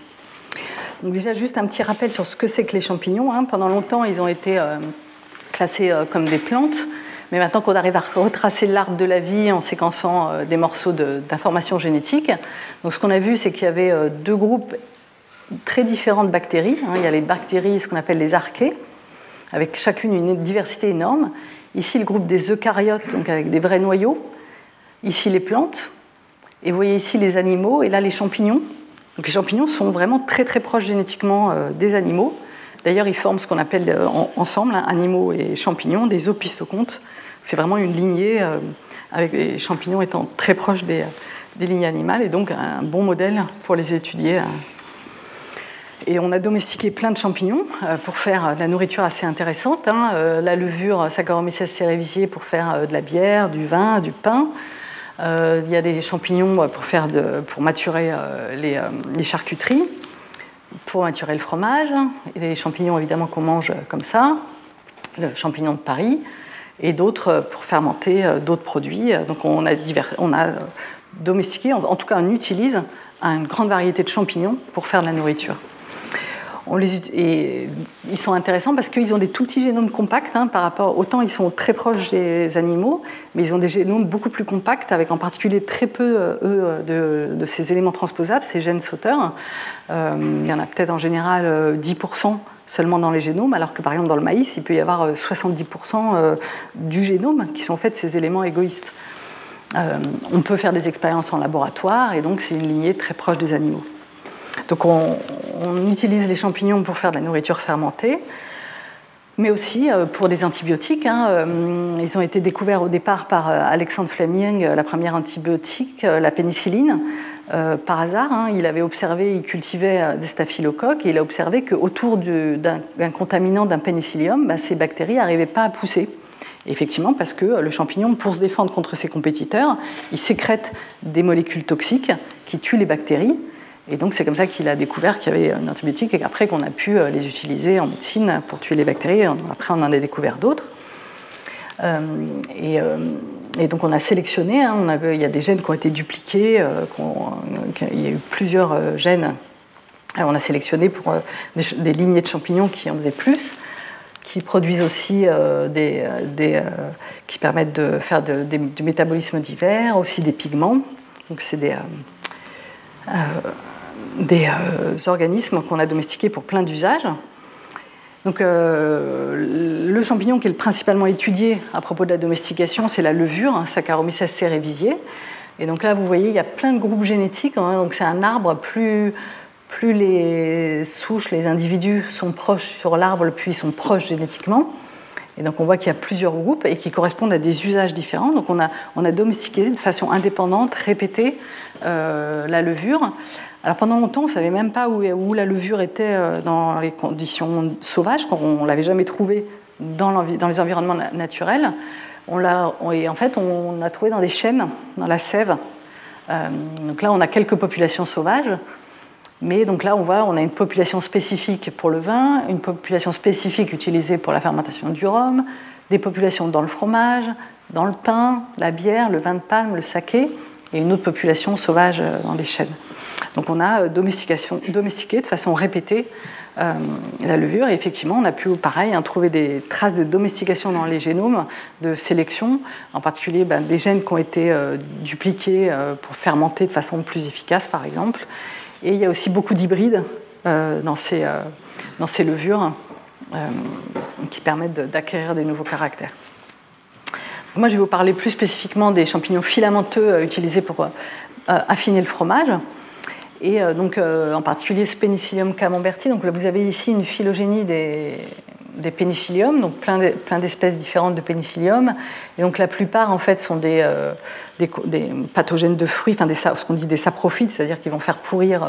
Donc déjà juste un petit rappel sur ce que c'est que les champignons. Hein. Pendant longtemps, ils ont été classés comme des plantes. Mais maintenant qu'on arrive à retracer l'arbre de la vie en séquençant des morceaux d'informations génétiques, donc ce qu'on a vu, c'est qu'il y avait deux groupes très différents de bactéries. Hein. Il y a les bactéries, ce qu'on appelle les archées, avec chacune une diversité énorme. Ici, le groupe des eucaryotes, donc avec des vrais noyaux. Ici, les plantes. Et vous voyez ici les animaux, et là, les champignons. Les champignons sont vraiment très très proches génétiquement euh, des animaux. D'ailleurs, ils forment ce qu'on appelle ensemble, hein, animaux et champignons, des opistocontes, c'est vraiment une lignée, euh, avec les champignons étant très proches des, lignées animales, et donc un bon modèle pour les étudier. Euh. Et on a domestiqué plein de champignons euh, pour faire de la nourriture assez intéressante. Hein. La levure Saccharomyces cerevisiae pour faire de la bière, du vin, du pain. Il y a des champignons pour, faire pour maturer les, charcuteries, pour maturer le fromage. Et les champignons évidemment qu'on mange comme ça, le champignon de Paris et d'autres euh, pour fermenter euh, d'autres produits. Donc on a, on a euh, domestiqué, en tout cas on utilise une grande variété de champignons pour faire de la nourriture. Ils sont intéressants parce qu'ils ont des tout petits génomes compacts hein, par rapport. Autant ils sont très proches des animaux, mais ils ont des génomes beaucoup plus compacts, avec en particulier très peu eux, de, ces éléments transposables, ces gènes sauteurs. il y en a peut-être en général 10% seulement dans les génomes, alors que par exemple dans le maïs, il peut y avoir 70% euh, euh, du génome qui sont en fait ces éléments égoïstes. on peut faire des expériences en laboratoire et donc c'est une lignée très proche des animaux. Donc on, utilise les champignons pour faire de la nourriture fermentée, mais aussi pour des antibiotiques. Hein. Ils ont été découverts au départ par Alexandre Fleming, la première antibiotique, la pénicilline. Euh, par hasard. Hein, il avait observé, il cultivait euh, des staphylocoques et il a observé qu'autour d'un contaminant d'un pénicillium, bah, ces bactéries n'arrivaient pas à pousser. effectivement, parce que le champignon, pour se défendre contre ses compétiteurs, il sécrète des molécules toxiques qui tuent les bactéries. Et donc c'est comme ça qu'il a découvert qu'il y avait un antibiotique et qu'après qu'on a pu euh, les utiliser en médecine pour tuer les bactéries. Après on en a découvert d'autres. et, et donc on a sélectionné, hein, il y a des gènes qui ont été dupliqués, euh, il y a eu plusieurs euh, gènes. on a sélectionné pour euh, des, lignées de champignons qui en faisaient plus, qui produisent aussi des, qui permettent de faire du métabolisme divers, aussi des pigments. Donc c'est des, des organismes qu'on a domestiqués pour plein d'usages. Donc, euh, le champignon qui est principalement étudié à propos de la domestication, c'est la levure, hein, Saccharomyces cerevisiae. Et donc là, vous voyez, il y a plein de groupes génétiques. Hein. donc c'est un arbre, plus, les souches, les individus sont proches sur l'arbre, plus ils sont proches génétiquement. Et donc on voit qu'il y a plusieurs groupes et qui correspondent à des usages différents. Donc on a, on a domestiqué de façon indépendante, répétée, euh, la levure. Alors pendant longtemps, on ne savait même pas où, la levure était euh, dans les conditions sauvages, on ne l'avait jamais trouvée dans, les environnements naturels. On l'a, et en fait, on l'a trouvée dans des chênes, dans la sève. Euh, donc là, on a quelques populations sauvages, mais donc là, on voit, on a une population spécifique pour le vin, une population spécifique utilisée pour la fermentation du rhum, des populations dans le fromage, dans le pain, la bière, le vin de palme, le saké, et une autre population sauvage euh, dans les chênes. Donc on a euh, domestiqué de façon répétée euh, la levure et effectivement on a pu pareil hein, trouver des traces de domestication dans les génomes de sélection, en particulier ben, des gènes qui ont été euh, dupliqués pour fermenter de façon plus efficace par exemple. Et il y a aussi beaucoup d'hybrides dans ces, dans, ces, levures qui permettent d'acquérir des nouveaux caractères. moi je vais vous parler plus spécifiquement des champignons filamenteux utilisés pour affiner le fromage et euh, donc euh, en particulier ce Penicillium camemberti. Donc vous avez ici une phylogénie des, des pénicilliums, donc plein d'espèces différentes de pénicillium. Et donc la plupart en fait sont des, euh, des, pathogènes de fruits, enfin ce qu'on dit des saprophytes, c'est-à-dire qu'ils vont faire pourrir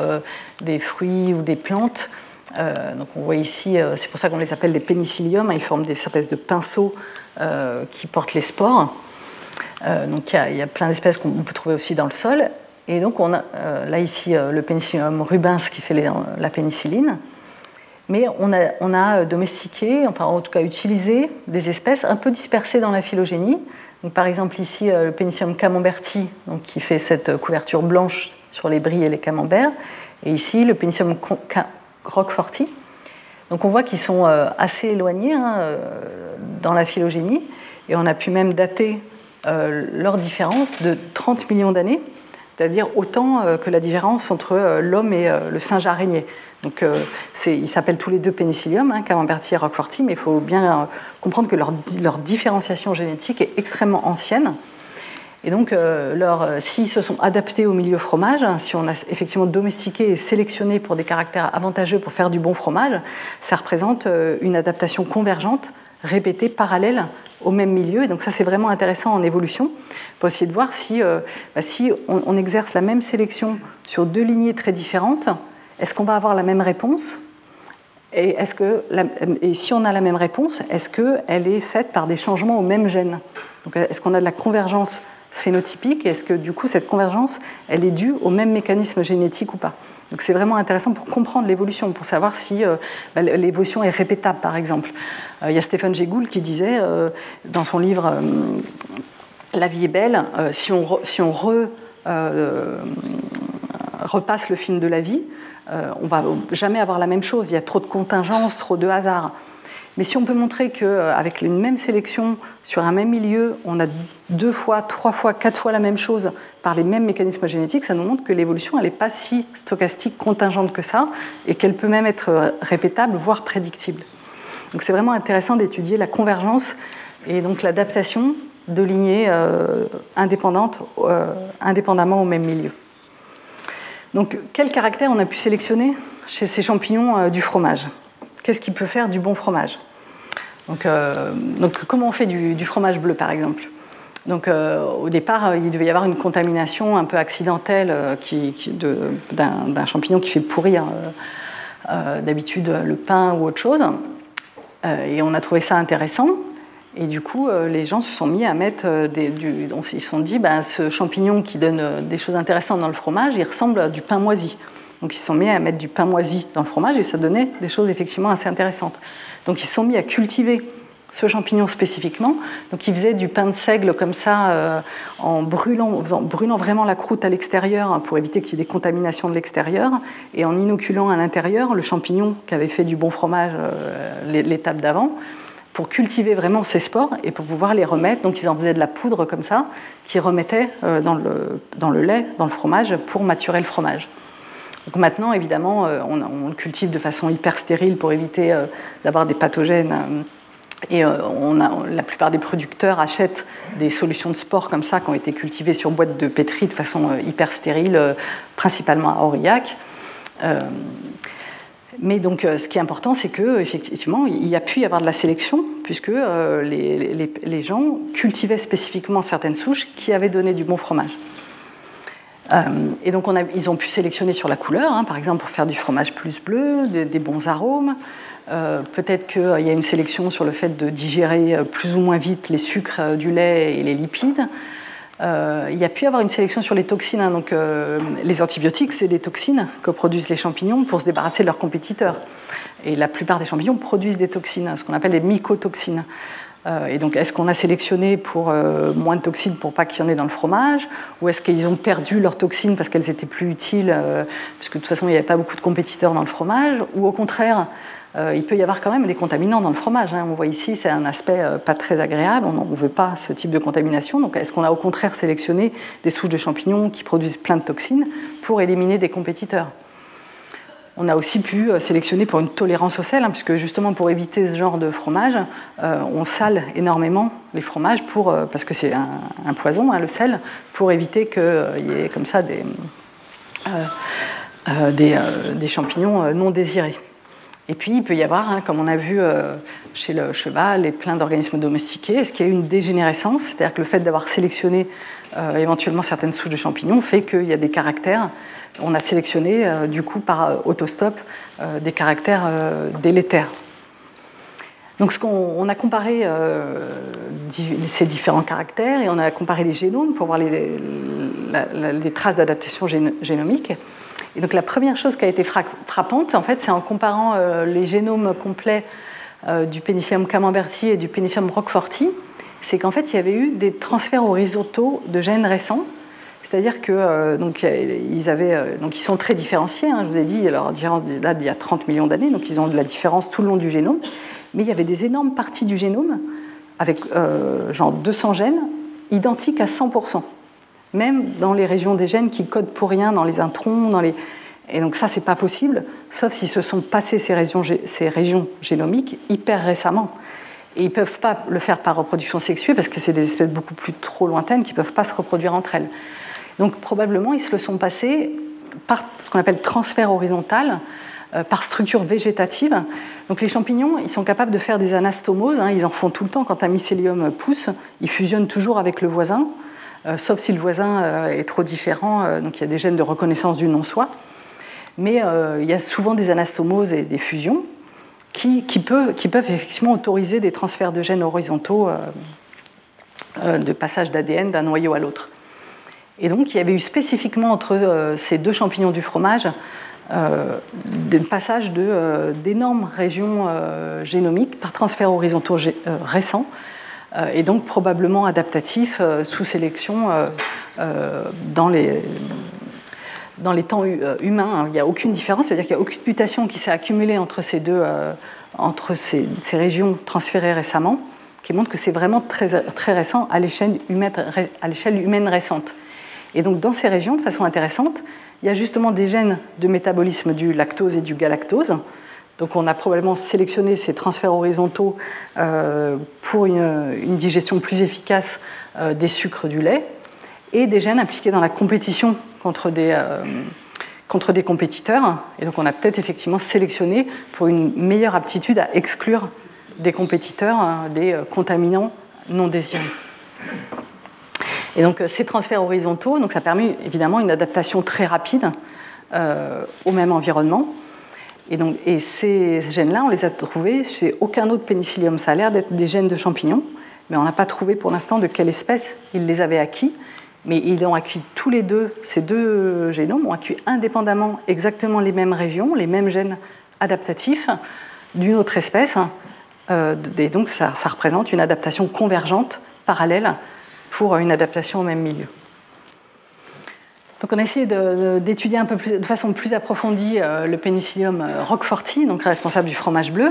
des fruits ou des plantes. donc on voit ici, c'est pour ça qu'on les appelle des pénicilliums, hein, ils forment des espèces de pinceaux qui portent les spores. donc il y a plein d'espèces qu'on peut trouver aussi dans le sol. Et donc, on a euh, là ici euh, le pénicillium rubens qui fait la pénicilline. Mais on a, on a, domestiqué, enfin en tout cas utilisé des espèces un peu dispersées dans la phylogénie. Donc, par exemple, ici euh, le pénicillium camemberti, donc, qui fait cette couverture blanche sur les bris et les camemberts. Et ici le pénicillium roqueforti. Donc on voit qu'ils sont assez éloignés hein, dans la phylogénie. Et on a pu même dater leur différence de 30 millions d'années c'est-à-dire autant euh, que la différence entre euh, l'homme et euh, le singe araignée. Donc, ils s'appellent tous les deux pénicillium, hein, et Roqueforti, mais il faut bien comprendre que leur, différenciation génétique est extrêmement ancienne. Et donc, s'ils se sont adaptés au milieu fromage, hein, si on a effectivement domestiqué et sélectionné pour des caractères avantageux pour faire du bon fromage, ça représente une adaptation convergente, répétée, parallèle au même milieu. Et donc ça, c'est vraiment intéressant en évolution pour essayer de voir si, euh, bah, si on, exerce la même sélection sur deux lignées très différentes, est-ce qu'on va avoir la même réponse? Et, est-ce que et si on a la même réponse, est-ce qu'elle est faite par des changements au même gène Donc, Est-ce qu'on a de la convergence phénotypique Est-ce que du coup cette convergence, elle est due au même mécanisme génétique ou pas? Donc c'est vraiment intéressant pour comprendre l'évolution, pour savoir si euh, bah, l'évolution est répétable par exemple. Euh, il y a Stéphane Gégoul qui disait dans son livre La vie est belle, si on, si on repasse le film de la vie, on va jamais avoir la même chose. Il y a trop de contingences, trop de hasards. Mais si on peut montrer qu'avec une même sélection sur un même milieu, on a deux fois, trois fois, quatre fois la même chose par les mêmes mécanismes génétiques, ça nous montre que l'évolution, elle n'est pas si stochastique, contingente que ça, et qu'elle peut même être répétable, voire prédictible. Donc c'est vraiment intéressant d'étudier la convergence et donc l'adaptation de lignées indépendantes, indépendamment au même milieu. Donc, quel caractère on a pu sélectionner chez ces champignons du fromage? Qu'est-ce qui peut faire du bon fromage? Donc, comment on fait du fromage bleu, par exemple? Donc euh, au départ, euh, il devait y avoir une contamination un peu accidentelle euh, d'un champignon qui fait pourrir d'habitude le pain ou autre chose. et on a trouvé ça intéressant. Et du coup, les gens se sont mis à mettre des, du, ils se sont dit, ben, ce champignon qui donne des choses intéressantes dans le fromage, il ressemble à du pain moisi. Donc ils se sont mis à mettre du pain moisi dans le fromage et ça donnait des choses effectivement assez intéressantes. Donc ils se sont mis à cultiver ce champignon spécifiquement. Donc il faisait du pain de seigle comme ça, euh, en brûlant, brûlant vraiment la croûte à l'extérieur hein, pour éviter qu'il y ait des contaminations de l'extérieur, et en inoculant à l'intérieur le champignon qui avait fait du bon fromage euh, l'étape d'avant, pour cultiver vraiment ces spores et pour pouvoir les remettre. Donc ils en faisaient de la poudre comme ça, qu'ils remettaient euh, dans, le, dans le lait, dans le fromage, pour maturer le fromage. Donc maintenant, évidemment, on, on, le cultive de façon hyper stérile pour éviter d'avoir des pathogènes et euh, la plupart des producteurs achètent des solutions de sport comme ça qui ont été cultivées sur boîte de pétri de façon euh, hyper stérile, euh, principalement à Aurillac. Mais donc, ce qui est important, c'est qu'effectivement, il y a pu y avoir de la sélection, puisque les, les, gens cultivaient spécifiquement certaines souches qui avaient donné du bon fromage. et donc, on a, ils ont pu sélectionner sur la couleur, hein, par exemple, pour faire du fromage plus bleu, des bons arômes. Euh, peut-être qu'il y a une sélection sur le fait de digérer euh, plus ou moins vite les sucres euh, du lait et les lipides. Il y a pu avoir une sélection sur les toxines. Hein. donc, les antibiotiques, c'est des toxines que produisent les champignons pour se débarrasser de leurs compétiteurs. Et la plupart des champignons produisent des toxines, hein, ce qu'on appelle les mycotoxines. et donc, est-ce qu'on a sélectionné pour moins de toxines pour pas qu'il y en ait dans le fromage Ou est-ce qu'ils ont perdu leurs toxines parce qu'elles étaient plus utiles Parce que de toute façon, il n'y avait pas beaucoup de compétiteurs dans le fromage Ou au contraire, euh, il peut y avoir quand même des contaminants dans le fromage. Hein. On voit ici, c'est un aspect euh, pas très agréable. On ne veut pas ce type de contamination. Donc, est-ce qu'on a au contraire sélectionné des souches de champignons qui produisent plein de toxines pour éliminer des compétiteurs? On a aussi pu euh, sélectionner pour une tolérance au sel, hein, puisque justement pour éviter ce genre de fromage, on sale énormément les fromages pour, parce que c'est un, poison, hein, le sel, pour éviter qu'il y ait comme ça des, des champignons non désirés. Et puis, il peut y avoir, hein, comme on a vu euh, chez le cheval et plein d'organismes domestiqués, est-ce qu'il y a une dégénérescence? C'est-à-dire que le fait d'avoir sélectionné euh, éventuellement certaines souches de champignons fait qu'il y a des caractères. On a sélectionné, euh, du coup, par autostop, des caractères délétères. Donc, ce on, a comparé ces différents caractères et on a comparé les génomes pour voir les, les traces d'adaptation génomique. Donc la première chose qui a été frappante, en fait, c'est en comparant euh, les génomes complets euh, du Pénicillium camemberti et du Pénicillium roqueforti, c'est qu'en fait, il y avait eu des transferts horizontaux de gènes récents. C'est-à-dire que euh, ils, sont très différenciés. Hein, je vous ai dit, il y a 30 millions d'années, donc ils ont de la différence tout le long du génome. Mais il y avait des énormes parties du génome, avec genre 200 gènes, identiques à 100% même dans les régions des gènes qui codent pour rien, dans les introns, dans les... Et donc ça, c'est pas possible, sauf s'ils se sont passés ces régions, ces régions génomiques hyper récemment. Et ils ne peuvent pas le faire par reproduction sexuée parce que c'est des espèces beaucoup plus trop lointaines qui ne peuvent pas se reproduire entre elles. Donc probablement, ils se le sont passés par ce qu'on appelle transfert horizontal, euh, par structure végétative. Donc les champignons, ils sont capables de faire des anastomoses, hein, ils en font tout le temps quand un mycélium pousse, ils fusionnent toujours avec le voisin. Euh, sauf si le voisin euh, est trop différent, euh, donc il y a des gènes de reconnaissance du non-soi. Mais il y a souvent des anastomoses et des fusions qui, peuvent, effectivement autoriser des transferts de gènes horizontaux de passage d'ADN d'un noyau à l'autre. Et donc il y avait eu spécifiquement entre ces deux champignons du fromage des passages d'énormes régions génomiques par transfert horizontaux récents et donc probablement adaptatif euh, sous sélection euh, dans les, dans les temps humains. Il n'y a aucune différence, c'est-à-dire qu'il n'y a aucune mutation qui s'est accumulée entre ces deux, entre ces, ces, régions transférées récemment, qui montre que c'est vraiment très, très récent à l'échelle humaine, à l'échelle humaine récente. Et donc dans ces régions, de façon intéressante, il y a justement des gènes de métabolisme du lactose et du galactose, Donc on a probablement sélectionné ces transferts horizontaux pour une, digestion plus efficace des sucres du lait et des gènes impliqués dans la compétition contre des, contre des compétiteurs. Et donc on a peut-être effectivement sélectionné pour une meilleure aptitude à exclure des compétiteurs hein, des contaminants non désirés. Et donc ces transferts horizontaux, donc ça permet évidemment une adaptation très rapide euh, au même environnement. Et, ces gènes-là, on les a trouvés chez aucun autre pénicillium. Ça a l'air d'être des gènes de champignons, mais on n'a pas trouvé pour l'instant de quelle espèce ils les avaient acquis. Mais ils ont acquis tous les deux, ces deux génomes ont acquis indépendamment exactement les mêmes régions, les mêmes gènes adaptatifs d'une autre espèce. Euh, et donc ça représente une adaptation convergente, parallèle, pour une adaptation au même milieu. Donc on a essayé d'étudier un peu plus, de façon plus approfondie euh, le pénicillium euh, roqueforti, donc responsable du fromage bleu.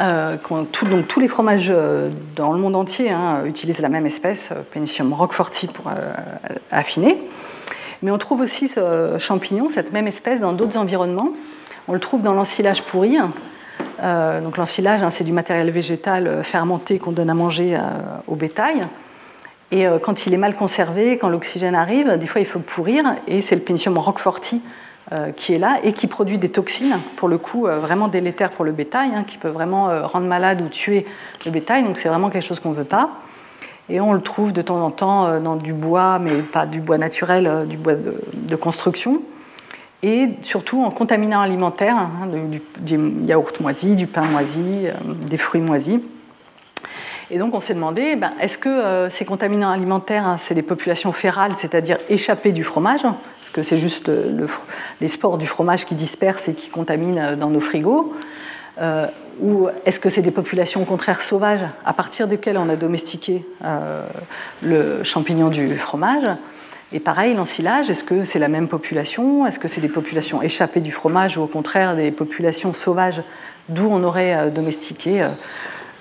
Euh, donc, tous les fromages dans le monde entier hein, utilisent la même espèce, Pénicillium roqueforti, pour affiner. Mais on trouve aussi ce champignon, cette même espèce, dans d'autres environnements. On le trouve dans l'ensilage pourri. donc l'ensilage, hein, c'est du matériel végétal fermenté qu'on donne à manger au bétail. Et euh, quand il est mal conservé, quand l'oxygène arrive, des fois il faut pourrir, et c'est le pénicillium roqueforti euh, qui est là et qui produit des toxines, pour le coup euh, vraiment délétères pour le bétail, hein, qui peut vraiment rendre malade ou tuer le bétail, donc c'est vraiment quelque chose qu'on ne veut pas. Et on le trouve de temps en temps dans du bois, mais pas du bois naturel, du bois de, construction. Et surtout en contaminant alimentaire, hein, du, yaourt moisi, du pain moisi, des fruits moisis. Et donc on s'est demandé, ben, est-ce que euh, ces contaminants alimentaires, hein, c'est des populations férales, c'est-à-dire échappées du fromage Est-ce que c'est juste les spores du fromage qui dispersent et qui contaminent euh, dans nos frigos euh, Ou est-ce que c'est des populations au contraire sauvages, à partir desquelles on a domestiqué le champignon du fromage? Et pareil, l'ensilage, est-ce que c'est la même population? Est-ce que c'est des populations échappées du fromage ou au contraire des populations sauvages d'où on aurait domestiqué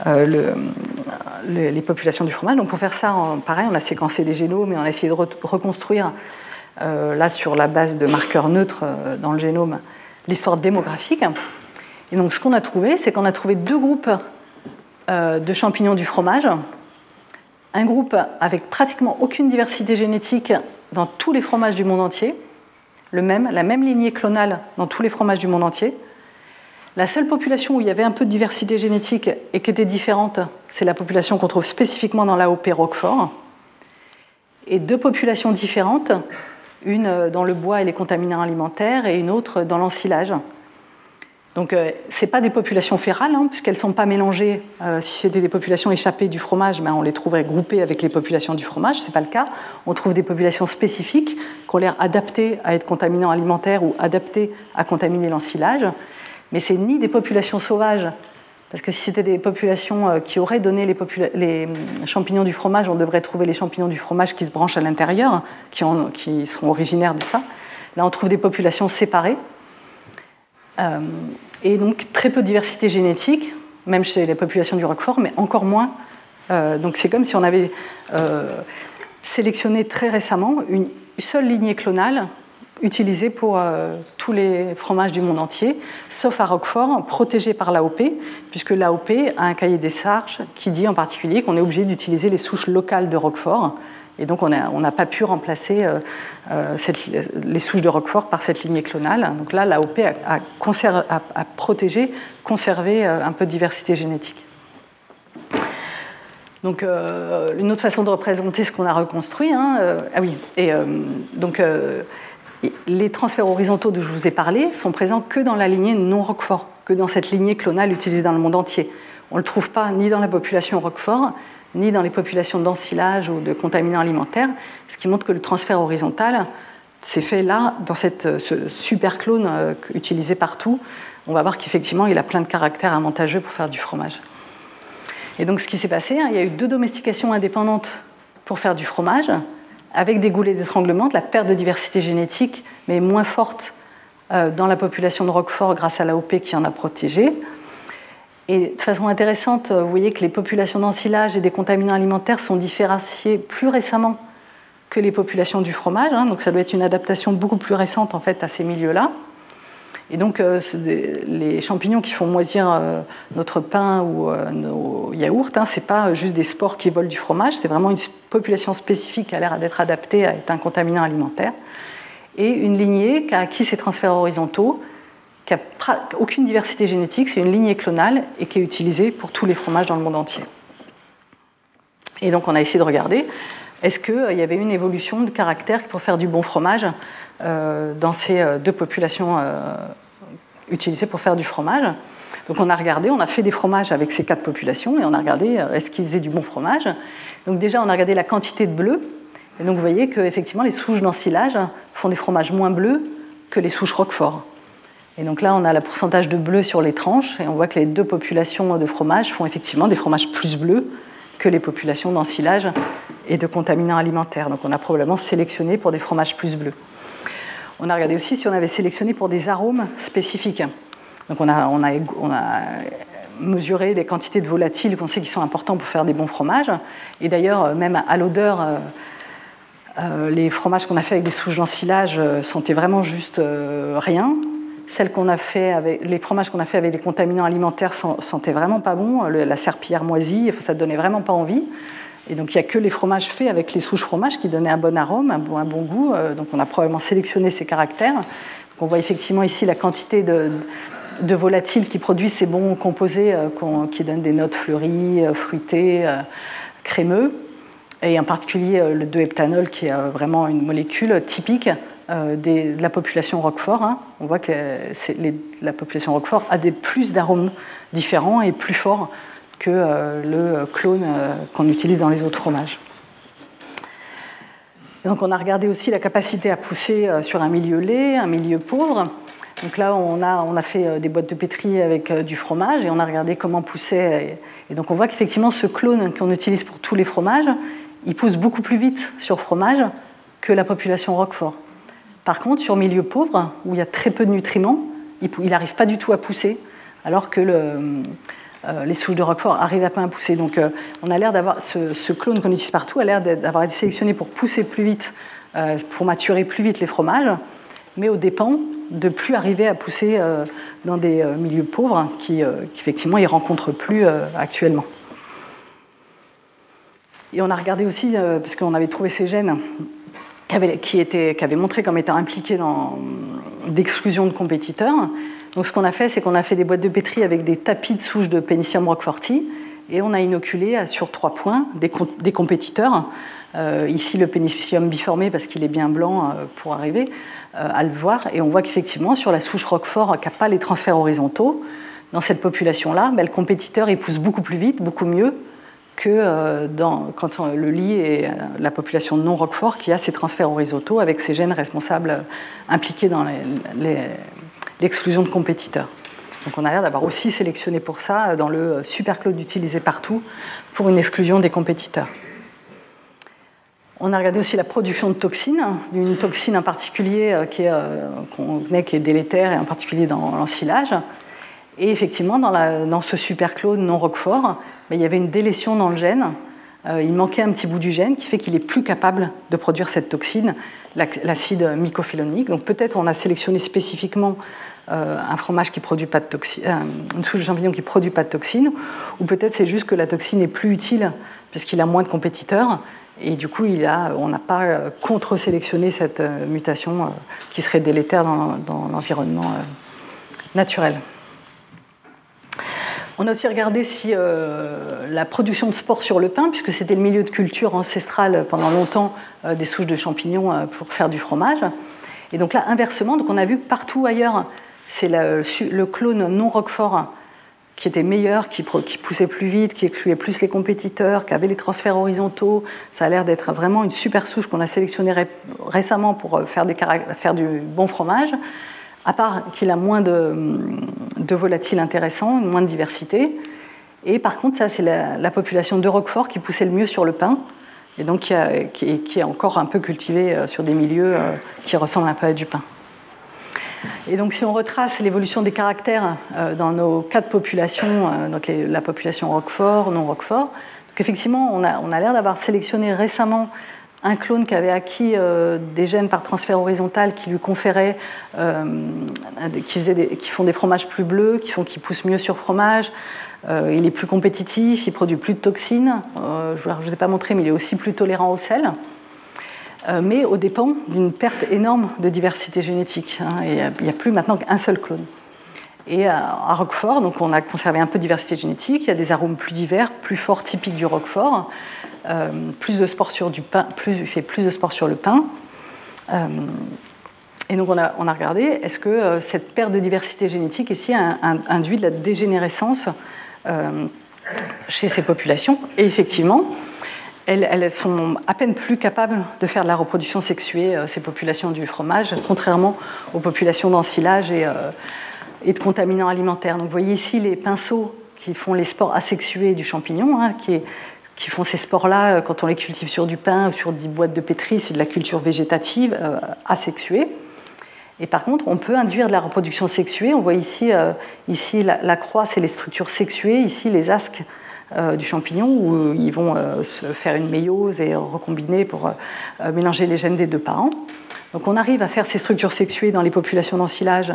euh, les populations du fromage. Donc pour faire ça, pareil, on a séquencé les génomes et on a essayé de reconstruire, euh, là sur la base de marqueurs neutres euh, dans le génome, l'histoire démographique. Et donc ce qu'on a trouvé, c'est qu'on a trouvé deux groupes de champignons du fromage. Un groupe avec pratiquement aucune diversité génétique dans tous les fromages du monde entier, le même, la même lignée clonale dans tous les fromages du monde entier, la seule population où il y avait un peu de diversité génétique et qui était différente, c'est la population qu'on trouve spécifiquement dans l'AOP Roquefort. Et deux populations différentes, une dans le bois et les contaminants alimentaires et une autre dans l'ensilage. Donc euh, ce pas des populations férales, hein, puisqu'elles ne sont pas mélangées. Euh, si c'était des populations échappées du fromage, ben, on les trouverait groupées avec les populations du fromage. Ce n'est pas le cas. On trouve des populations spécifiques qui ont l'air adaptées à être contaminants alimentaires ou adaptées à contaminer l'ensilage mais c'est ni des populations sauvages, parce que si c'était des populations euh, qui auraient donné les, hum, champignons du fromage, on devrait trouver les champignons du fromage qui se branchent à l'intérieur, qui, qui, sont originaires de ça. Là, on trouve des populations séparées. Euh, et donc très peu de diversité génétique, même chez les populations du Roquefort, mais encore moins. Euh, donc c'est comme si on avait sélectionné très récemment une seule lignée clonale utilisé pour euh, tous les fromages du monde entier, sauf à Roquefort, protégé par l'AOP, puisque l'AOP a un cahier des charges qui dit en particulier qu'on est obligé d'utiliser les souches locales de Roquefort. Et donc on n'a pas pu remplacer euh, euh, les souches de Roquefort par cette lignée clonale. Donc là, l'AOP a, protégé, conservé un peu de diversité génétique. Donc, une autre façon de représenter ce qu'on a reconstruit. Hein, ah oui, et donc les transferts horizontaux dont je vous ai parlé sont présents que dans la lignée non Roquefort, que dans cette lignée clonale utilisée dans le monde entier. On ne le trouve pas ni dans la population Roquefort, ni dans les populations d'ensilage ou de contaminants alimentaires, ce qui montre que le transfert horizontal s'est fait là, dans cette, ce super clone euh, utilisé partout. On va voir qu'effectivement, il a plein de caractères avantageux pour faire du fromage. Et donc, ce qui s'est passé, hein, il y a eu deux domestications indépendantes pour faire du fromage avec des goulets d'étranglement, de la perte de diversité génétique, mais moins forte euh, dans la population de Roquefort grâce à l'AOP qui en a protégé. Et de façon intéressante, vous voyez que les populations d'ensilage et des contaminants alimentaires sont différenciées plus récemment que les populations du fromage, hein, donc ça doit être une adaptation beaucoup plus récente en fait à ces milieux-là. Et donc, les champignons qui font moisir notre pain ou nos yaourts, hein, ce n'est pas juste des spores qui volent du fromage, c'est vraiment une population spécifique qui a l'air d'être adaptée à être un contaminant alimentaire. Et une lignée qui a acquis ces transferts horizontaux, qui n'a aucune diversité génétique, c'est une lignée clonale et qui est utilisée pour tous les fromages dans le monde entier. Et donc on a essayé de regarder, est-ce qu'il euh, y avait une évolution de caractère pour faire du bon fromage euh, dans ces euh, deux populations utilisées pour faire du fromage donc on a regardé, on a fait des fromages avec ces quatre populations et on a regardé est-ce qu'ils faisaient du bon fromage. Donc déjà on a regardé la quantité de bleu. Et donc vous voyez qu'effectivement les souches d'ensilage font des fromages moins bleus que les souches Roquefort. Et donc là on a le pourcentage de bleu sur les tranches et on voit que les deux populations de fromage font effectivement des fromages plus bleus que les populations d'ensilage et de contaminants alimentaires. Donc on a probablement sélectionné pour des fromages plus bleus. On a regardé aussi si on avait sélectionné pour des arômes spécifiques. Donc on a, mesuré les quantités de volatiles qu'on sait qui sont importants pour faire des bons fromages. Et d'ailleurs, même à l'odeur, euh, euh, les fromages qu'on a fait avec des souches d'ensilage euh, sentaient vraiment juste rien qu'on a fait avec, les fromages qu'on a fait avec les contaminants alimentaires sentaient vraiment pas bon. La serpillière moisie, ça donnait vraiment pas envie. Et donc il n'y a que les fromages faits avec les souches fromages qui donnaient un bon arôme, un bon, goût. Euh, donc on a probablement sélectionné ces caractères. on voit effectivement ici la quantité de, de volatiles qui produisent ces bons composés euh, qui donnent des notes fleuries, euh, fruitées, crémeux. Et en particulier le 2-heptanol qui est vraiment une molécule typique euh, de la population Roquefort. Hein. On voit que la population Roquefort a des plus d'arômes différents et plus forts que euh, le clone euh, qu'on utilise dans les autres fromages. donc on a regardé aussi la capacité à pousser sur un milieu lait, un milieu pauvre. Donc là, on a, on a fait des boîtes de pétri avec du fromage et on a regardé comment pousser. Et donc on voit qu'effectivement, ce clone qu'on utilise pour tous les fromages, il pousse beaucoup plus vite sur fromage que la population Roquefort. Par contre, sur milieu pauvre, où il y a très peu de nutriments, il n'arrive pas du tout à pousser, alors que euh, les souches de Roquefort arrivent à peine à pousser. Donc euh, on a l'air d'avoir, ce, clone qu'on utilise partout a l'air d'avoir été sélectionné pour pousser plus vite, euh, pour maturer plus vite les fromages, mais au dépens de plus arriver à pousser dans des milieux pauvres qui, effectivement, ils rencontrent plus actuellement. Et on a regardé aussi, parce qu'on avait trouvé ces gènes qui avait, montré comme étant impliqué dans l'exclusion de compétiteurs. Donc ce qu'on a fait, c'est qu'on a fait des boîtes de pétri avec des tapis de souches de Pénicium roqueforti et on a inoculé sur trois points des, compétiteurs. Euh, ici le Pénicium biformé parce qu'il est bien blanc euh, pour arriver euh, à le voir. Et on voit qu'effectivement sur la souche roquefort qui n'a pas les transferts horizontaux, dans cette population-là, ben, le compétiteur il pousse beaucoup plus vite, beaucoup mieux que dans, quand le lit euh, la population non Roquefort qui a ces transferts horizontaux avec ces gènes responsables impliqués dans l'exclusion de compétiteurs. Donc on a l'air d'avoir aussi sélectionné pour ça dans le superclone utilisé partout pour une exclusion des compétiteurs. On a regardé aussi la production de toxines, d'une toxine en particulier qui est, qui est délétère, et en particulier dans l'ensilage. Et effectivement, dans, ce superclone non Roquefort, il y avait une délétion dans le gène. Euh, il manquait un petit bout du gène qui fait qu'il est plus capable de produire cette toxine, l'acide mycophélomique. Donc peut-être on a sélectionné spécifiquement euh, un fromage qui produit pas de toxine, euh, une souche de champignon qui produit pas de toxine, ou peut-être c'est juste que la toxine est plus utile puisqu'il a moins de compétiteurs et du coup on n'a pas contre-sélectionné cette mutation qui serait délétère dans, l'environnement naturel. On a aussi regardé si euh, la production de spores sur le pain, puisque c'était le milieu de culture ancestral pendant longtemps euh, des souches de champignons euh, pour faire du fromage. Et donc là, inversement, donc on a vu que partout ailleurs, c'est le, clone non Roquefort qui était meilleur, qui, poussait plus vite, qui excluait plus les compétiteurs, qui avait les transferts horizontaux. Ça a l'air d'être vraiment une super souche qu'on a sélectionnée récemment pour faire, faire du bon fromage à part qu'il a moins de, de, volatiles intéressants, moins de diversité. Et par contre, ça, c'est la, population de Roquefort qui poussait le mieux sur le pain, et donc qui, est encore un peu cultivée euh, sur des milieux euh, qui ressemblent un peu à du pain. Et donc, si on retrace l'évolution des caractères euh, dans nos quatre populations, donc la population Roquefort, non Roquefort, effectivement, on a, l'air d'avoir sélectionné récemment un clone qui avait acquis des gènes par transfert horizontal qui lui conféraient, qui, font des fromages plus bleus, qui font qu'ils poussent mieux sur fromage. il est plus compétitif, il produit plus de toxines. je ne vous ai pas montré, mais il est aussi plus tolérant au sel. Mais au dépend d'une perte énorme de diversité génétique. Hein, et il n'y a plus maintenant qu'un seul clone. Et à Roquefort, donc on a conservé un peu de diversité génétique. Il y a des arômes plus divers, plus forts, typiques du Roquefort. Euh, plus de spores sur il fait plus de spores sur le pain. Euh, et donc on a, regardé, est-ce que euh, cette perte de diversité génétique ici a, induit de la dégénérescence chez ces populations? Et effectivement, elles, sont à peine plus capables de faire de la reproduction sexuée, ces populations du fromage, contrairement aux populations d'ensilage et et de contaminants alimentaires. Donc vous voyez ici les pinceaux qui font les spores asexués du champignon, hein, qui, font ces spores-là euh, quand on les cultive sur du pain ou sur des boîtes de pétri, c'est de la culture végétative euh, asexuée. Et par contre, on peut induire de la reproduction sexuée. On voit ici, euh, ici la, croix, c'est les structures sexuées, ici les asques du champignon, où ils vont se faire une méiose et recombiner pour mélanger les gènes des deux parents. Donc on arrive à faire ces structures sexuées dans les populations d'ensilage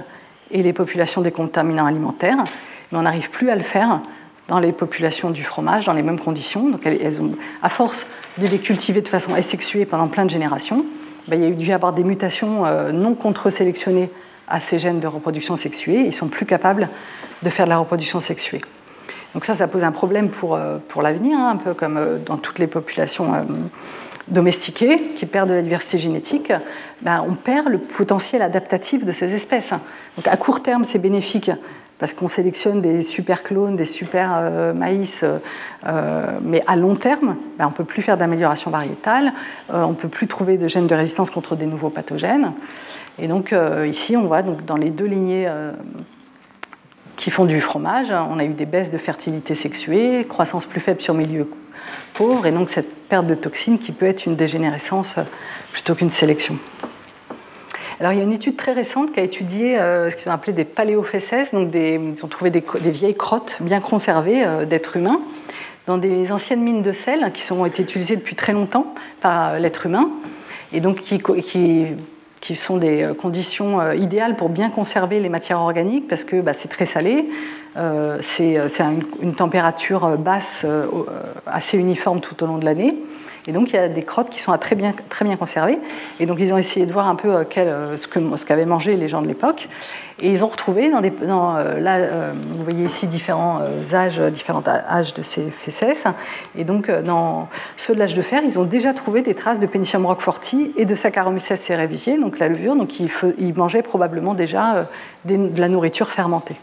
et les populations des contaminants alimentaires, mais on n'arrive plus à le faire dans les populations du fromage, dans les mêmes conditions. Donc elles ont, à force de les cultiver de façon asexuée pendant plein de générations, ben, il y a dû y avoir des mutations euh, non contre-sélectionnées à ces gènes de reproduction sexuée. Ils sont plus capables de faire de la reproduction sexuée. Donc ça, ça pose un problème pour, euh, pour l'avenir, hein, un peu comme euh, dans toutes les populations domestiquées qui perdent de la diversité génétique, ben, on perd le potentiel adaptatif de ces espèces. Donc à court terme, c'est bénéfique parce qu'on sélectionne des super clones, des super euh, maïs, euh, mais à long terme, ben, on ne peut plus faire d'amélioration variétale, euh, on ne peut plus trouver de gènes de résistance contre des nouveaux pathogènes. Et donc ici, on voit donc, dans les deux lignées qui font du fromage, on a eu des baisses de fertilité sexuée, croissance plus faible sur milieu pauvre, et donc cette perte de toxines qui peut être une dégénérescence plutôt qu'une sélection. Alors, il y a une étude très récente qui a étudié euh, ce qu'ils ont appelé des paléofécès, donc ils ont trouvé des, vieilles crottes bien conservées euh, d'êtres humains dans des anciennes mines de sel qui ont été utilisées depuis très longtemps par l'être humain et donc qui, sont des conditions idéales pour bien conserver les matières organiques parce que bah, c'est très salé, euh, c'est une, température basse assez uniforme tout au long de l'année. Et donc il y a des crottes qui sont très bien, très bien conservées. Et donc ils ont essayé de voir un peu euh, euh, ce qu'avaient ce qu'avaient mangé les gens de l'époque. Et ils ont retrouvé, dans euh, là, vous voyez ici différents âges, différents âges de ces fesses. Et donc dans ceux de l'âge de fer, ils ont déjà trouvé des traces de Pénicium roqueforti et de Saccharomyces cerevisiae, donc la levure. Donc ils, mangeaient probablement déjà de la nourriture fermentée.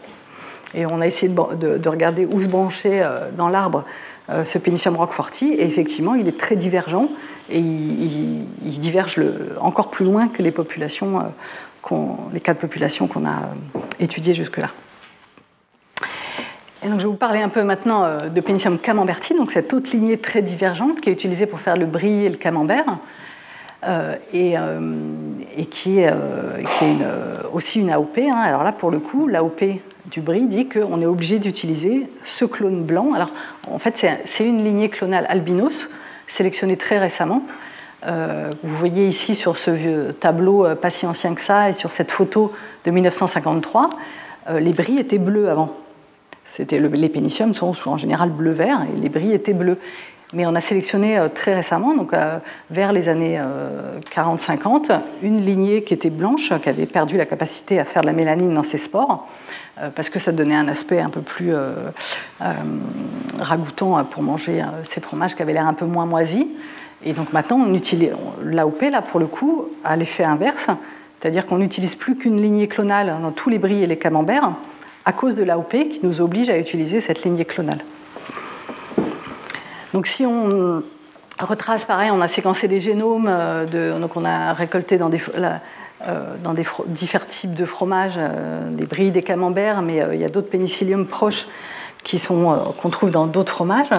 Et on a essayé de, de regarder où se brancher dans l'arbre ce Pénicium roqueforti, et effectivement, il est très divergent, et il, diverge encore plus loin que les populations, euh, les quatre populations qu'on a euh, étudiées jusque-là. Et donc, je vais vous parler un peu maintenant de Pénicium camemberti, donc cette autre lignée très divergente qui est utilisée pour faire le brie et le camembert, et, qui, est aussi une AOP. Hein. Alors là, pour le coup, l'AOP Dubry dit qu'on est obligé d'utiliser ce clone blanc. Alors, en fait, c'est une lignée clonale albinos, sélectionnée très récemment. Euh, vous voyez ici sur ce vieux tableau euh, pas si ancien que ça et sur cette photo de 1953, euh, les bris étaient bleus avant. C'était les péniciums sont en général bleu-vert et les bris étaient bleus. Mais on a sélectionné très récemment, donc vers les années 40-50, une lignée qui était blanche, qui avait perdu la capacité à faire de la mélanine dans ses spores, parce que ça donnait un aspect un peu plus euh, euh, ragoûtant pour manger ces fromages qui avaient l'air un peu moins moisis. Et donc maintenant, on utilise l'AOP, là, pour le coup, a l'effet inverse, c'est-à-dire qu'on n'utilise plus qu'une lignée clonale dans tous les bris et les camemberts à cause de l'AOP qui nous oblige à utiliser cette lignée clonale. Donc si on retrace pareil, on a séquencé les génomes, donc on a récolté dans des, euh, dans des différents types de fromages, euh, des brilles, des camemberts, mais euh, il y a d'autres pénicilliums proches qu'on trouve dans d'autres fromages.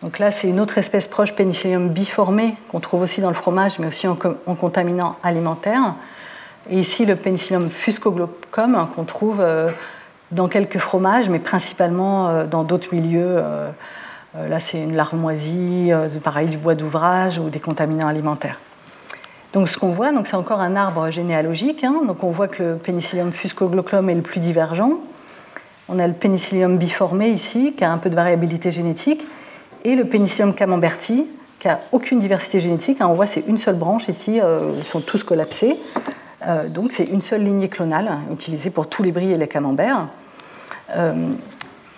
Donc là, c'est une autre espèce proche, Penicillium biformé, qu'on trouve aussi dans le fromage, mais aussi en, contaminant alimentaire. Et ici, le Penicillium fuscoglobcum, qu'on trouve dans quelques fromages, mais principalement dans d'autres milieux là, c'est une larmoisie, pareil, du bois d'ouvrage ou des contaminants alimentaires. Donc ce qu'on voit, c'est encore un arbre généalogique. Hein. donc on voit que le Penicillium fuscoglochlum est le plus divergent. On a le Penicillium biformé ici, qui a un peu de variabilité génétique, et le Penicillium camemberti, qui n'a aucune diversité génétique. Hein. on voit c'est une seule branche ici, euh, ils sont tous collapsés. Euh, donc c'est une seule lignée clonale utilisée pour tous les bris et les camemberts. Euh,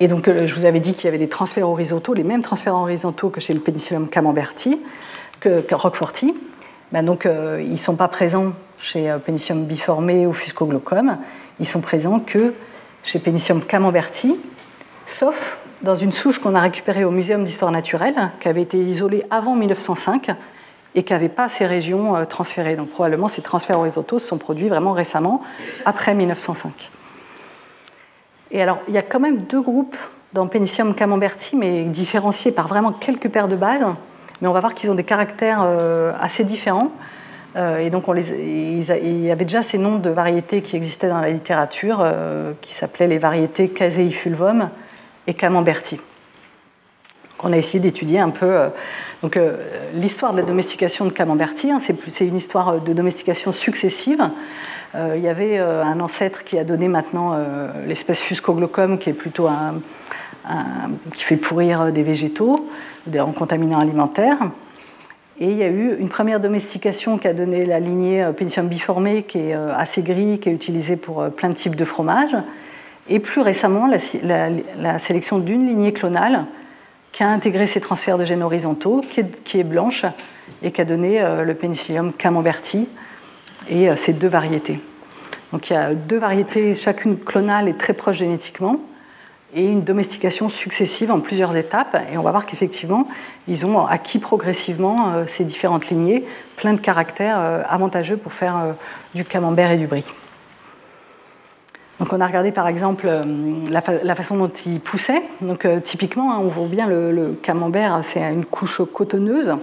et donc je vous avais dit qu'il y avait des transferts horizontaux, les mêmes transferts horizontaux que chez le Penicillium camemberti, que, que Roqueforti. Ben donc, euh, ils ne sont pas présents chez euh, Penicillium biformé ou Fuscoglocum, ils sont présents que chez Penicillium camemberti, sauf dans une souche qu'on a récupérée au Muséum d'histoire naturelle, qui avait été isolée avant 1905 et qui n'avait pas ces régions euh, transférées. Donc probablement ces transferts horizontaux se sont produits vraiment récemment, après 1905. Et alors, il y a quand même deux groupes dans Penicillium camemberti, mais différenciés par vraiment quelques paires de bases mais on va voir qu'ils ont des caractères euh, assez différents. Euh, et donc, on les, il y avait déjà ces noms de variétés qui existaient dans la littérature, euh, qui s'appelaient les variétés Caseifulvum et Camemberti. On a essayé d'étudier un peu donc, l'histoire de la domestication de Camemberti. Hein, c'est une histoire de domestication successive. il y avait un ancêtre qui a donné maintenant l'espèce Fuscoglocum, qui est plutôt un, qui fait pourrir des végétaux en contaminants alimentaires. Et il y a eu une première domestication qui a donné la lignée euh, Penicillium biformé, qui est euh, assez gris, qui est utilisée pour euh, plein de types de fromages. Et plus récemment, la, sélection d'une lignée clonale qui a intégré ces transferts de gènes horizontaux, qui est, blanche, et qui a donné le Penicillium camemberti et ces deux variétés. Donc il y a deux variétés, chacune clonale et très proche génétiquement et une domestication successive en plusieurs étapes. Et on va voir qu'effectivement, ils ont acquis progressivement euh, ces différentes lignées, plein de caractères euh, avantageux pour faire euh, du camembert et du brie. Donc on a regardé par exemple la, façon dont ils poussaient. Donc typiquement, hein, on voit bien le, camembert, c'est une couche cotonneuse.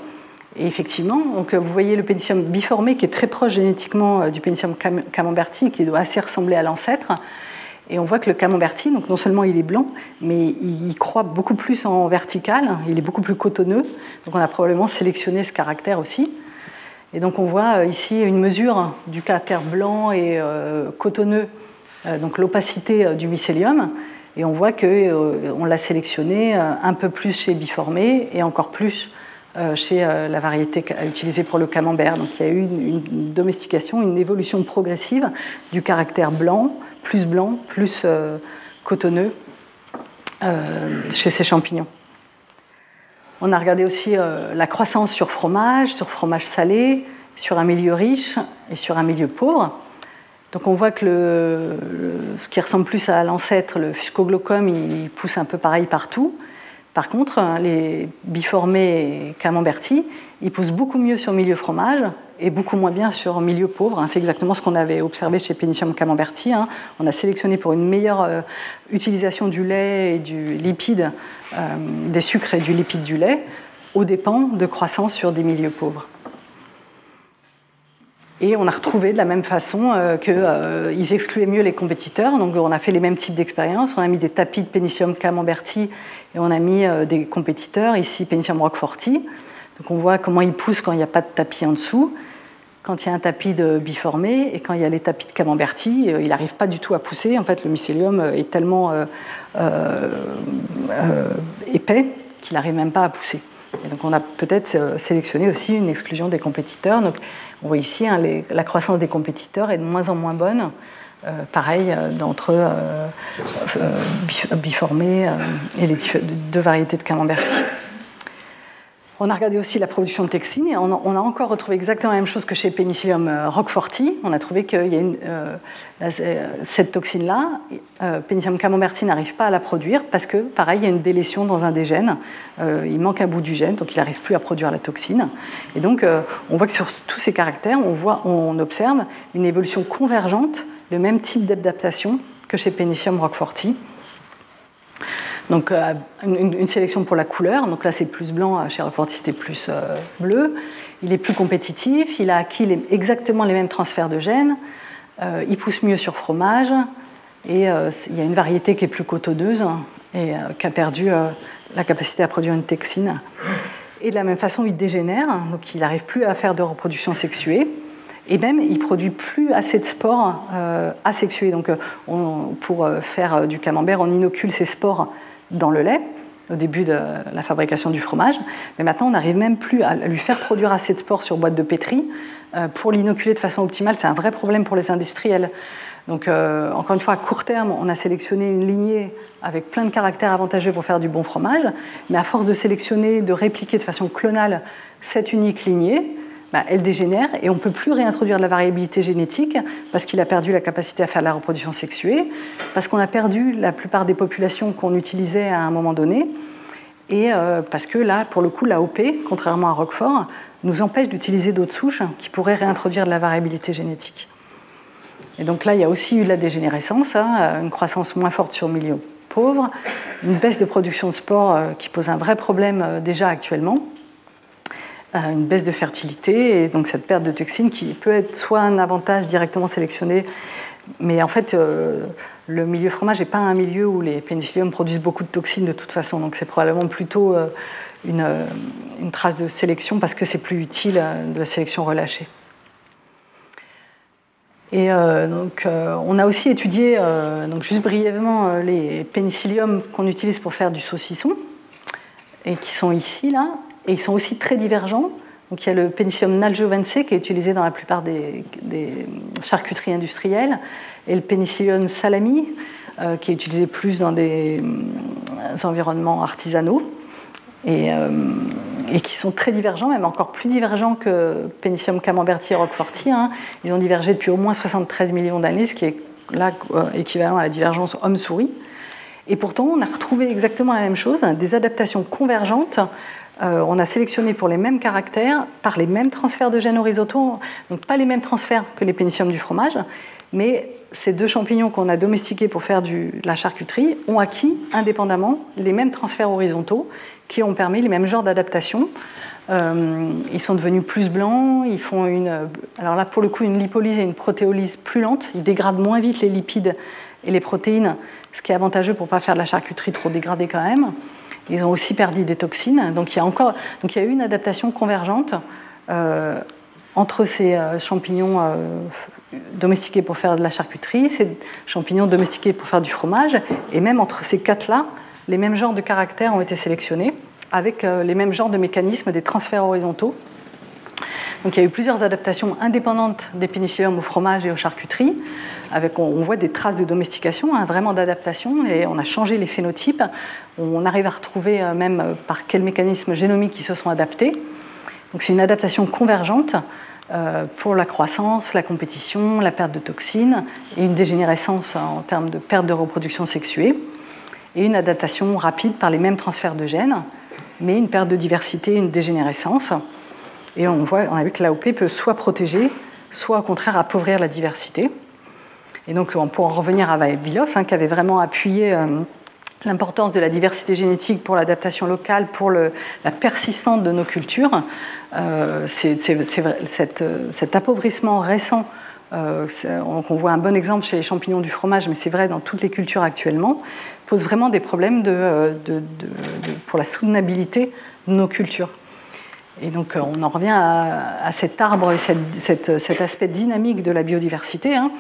Et effectivement, donc, vous voyez le pénicillium biformé qui est très proche génétiquement du pénicillium camemberti, qui doit assez ressembler à l'ancêtre. Et on voit que le camemberti, donc non seulement il est blanc, mais il croît beaucoup plus en vertical, il est beaucoup plus cotonneux. Donc on a probablement sélectionné ce caractère aussi. Et donc on voit euh, ici une mesure du caractère blanc et euh, cotonneux, euh, donc l'opacité du mycélium. Et on voit qu'on l'a sélectionné un peu plus chez biformé et encore plus chez la variété utilisée pour le camembert. Donc il y a eu une domestication, une évolution progressive du caractère blanc plus blanc, plus euh, cotonneux euh, chez ces champignons. On a regardé aussi euh, la croissance sur fromage, sur fromage salé, sur un milieu riche et sur un milieu pauvre. Donc on voit que ce qui ressemble plus à l'ancêtre, le fuscoglocum, il pousse un peu pareil partout. Par contre, hein, les biformés et camemberti, ils poussent beaucoup mieux sur milieu fromage et beaucoup moins bien sur milieu pauvre. Hein. C'est exactement ce qu'on avait observé chez Penicillium camemberti. Hein. On a sélectionné pour une meilleure euh, utilisation du lait et du lipide, euh, des sucres et du lipide du lait, aux dépens de croissance sur des milieux pauvres. Et on a retrouvé de la même façon euh, qu'ils excluaient mieux les compétiteurs. Donc on a fait les mêmes types d'expériences. On a mis des tapis de Penicillium camemberti et on a mis des compétiteurs, ici Penicillium roqueforti. Donc on voit comment ils poussent quand il n'y a pas de tapis en dessous quand il y a un tapis de biformé et quand il y a les tapis de camemberti, euh, il n'arrive pas du tout à pousser. En fait, le mycélium euh, est tellement euh, épais qu'il n'arrive même pas à pousser. Donc on a peut-être sélectionné aussi une exclusion des compétiteurs. Donc on voit ici hein, la croissance des compétiteurs est de moins en moins bonne. pareil d'entre biformés et les deux variétés de camemberti. On a regardé aussi la production de textine et on a, encore retrouvé exactement la même chose que chez Penicillium euh, roqueforti. On a trouvé a euh, euh, cette toxine-là, Penicillium camemberti n'arrive pas à la produire parce que, pareil, il y a une délétion dans un des gènes. il manque un bout du gène, donc il n'arrive plus à produire la toxine. Et donc, on voit que sur tous ces caractères, on, on observe une évolution convergente, le même type d'adaptation que chez Penicillium roqueforti. Donc euh, une, sélection pour la couleur, donc là c'est plus blanc, chez Roqueforti c'était plus euh, bleu. Il est plus compétitif, il a acquis exactement les mêmes transferts de gènes, euh, il pousse mieux sur fromage, Et il y a une variété qui est plus cotonneuse et qui a perdu la capacité à produire une toxine. Et de la même façon, il dégénère, donc il n'arrive plus à faire de reproduction sexuée. Et même, il produit plus assez de spores euh, asexués. Donc, pour faire du camembert, on inocule ces spores dans le lait au début de la fabrication du fromage. Mais maintenant, on n'arrive même plus à lui faire produire assez de spores sur boîte de pétri euh, pour l'inoculer de façon optimale. C'est un vrai problème pour les industriels. Donc, euh, encore une fois, à court terme, on a sélectionné une lignée avec plein de caractères avantageux pour faire du bon fromage, mais à force de sélectionner, de répliquer de façon clonale cette unique lignée, bah, elle dégénère et on ne peut plus réintroduire de la variabilité génétique parce qu'il a perdu la capacité à faire la reproduction sexuée, parce qu'on a perdu la plupart des populations qu'on utilisait à un moment donné, et euh, parce que là, pour le coup, l'AOP, contrairement à Roquefort, nous empêche d'utiliser d'autres souches qui pourraient réintroduire de la variabilité génétique. Et donc là, il y a aussi eu de la dégénérescence, hein, une croissance moins forte sur le milieu pauvre, une baisse de production de sport euh, qui pose un vrai problème euh, déjà actuellement, euh, une baisse de fertilité et donc cette perte de toxines qui peut être soit un avantage directement sélectionné, mais en fait, le milieu fromage n'est pas un milieu où les pénicilliums produisent beaucoup de toxines de toute façon, donc c'est probablement plutôt une, une, trace de sélection parce que c'est plus utile de la sélection relâchée. Et euh, donc, euh, on a aussi étudié, euh, donc juste brièvement, les pénicilliums qu'on utilise pour faire du saucisson, et qui sont ici, là, et ils sont aussi très divergents. Donc, il y a le pénicillium naljovense qui est utilisé dans la plupart des, charcuteries industrielles, et le pénicillium salami, qui est utilisé plus dans des environnements artisanaux. Et et qui sont très divergents, même encore plus divergents que Pénicillium camemberti et roqueforti. Hein. Ils ont divergé depuis au moins 73 millions d'années, ce qui est là euh, équivalent à la divergence homme-souris. Et pourtant, on a retrouvé exactement la même chose, des adaptations convergentes. Euh, on a sélectionné pour les mêmes caractères, par les mêmes transferts de gènes horizontaux, donc pas les mêmes transferts que les pénicilliums du fromage, mais ces deux champignons qu'on a domestiqués pour faire de la charcuterie ont acquis indépendamment les mêmes transferts horizontaux qui ont permis les mêmes genres d'adaptation. Euh, ils sont devenus plus blancs, ils font une, alors là pour le coup une lipolyse et une protéolyse plus lente, ils dégradent moins vite les lipides et les protéines, ce qui est avantageux pour ne pas faire de la charcuterie trop dégradée quand même. Ils ont aussi perdu des toxines, donc il y a encore, donc il y a eu une adaptation convergente euh, entre ces euh, champignons domestiqués pour faire de la charcuterie, ces champignons domestiqués pour faire du fromage, et même entre ces quatre-là, les mêmes genres de caractères ont été sélectionnés avec euh, les mêmes genres de mécanismes des transferts horizontaux. Donc il y a eu plusieurs adaptations indépendantes des pénicilliums au fromage et aux charcuteries. Avec, on, voit des traces de domestication, hein, vraiment d'adaptation, et on a changé les phénotypes. On arrive à retrouver euh, même euh, par quels mécanismes génomiques ils se sont adaptés. Donc c'est une adaptation convergente pour la croissance, la compétition, la perte de toxines et une dégénérescence en termes de perte de reproduction sexuée et une adaptation rapide par les mêmes transferts de gènes, mais une perte de diversité, une dégénérescence. Et on, voit, on a vu que l'AOP peut soit protéger, soit au contraire appauvrir la diversité. Et donc, pour en revenir à Vavilov, hein, qui avait vraiment appuyé euh, l'importance de la diversité génétique pour l'adaptation locale, pour le, la persistance de nos cultures, euh, cet appauvrissement récent euh, on, voit un bon exemple chez les champignons du fromage, mais c'est vrai dans toutes les cultures actuellement, pose vraiment des problèmes euh, pour la soutenabilité de nos cultures. Et donc euh, on en revient à, cet arbre et cet aspect dynamique de la biodiversité. Hein.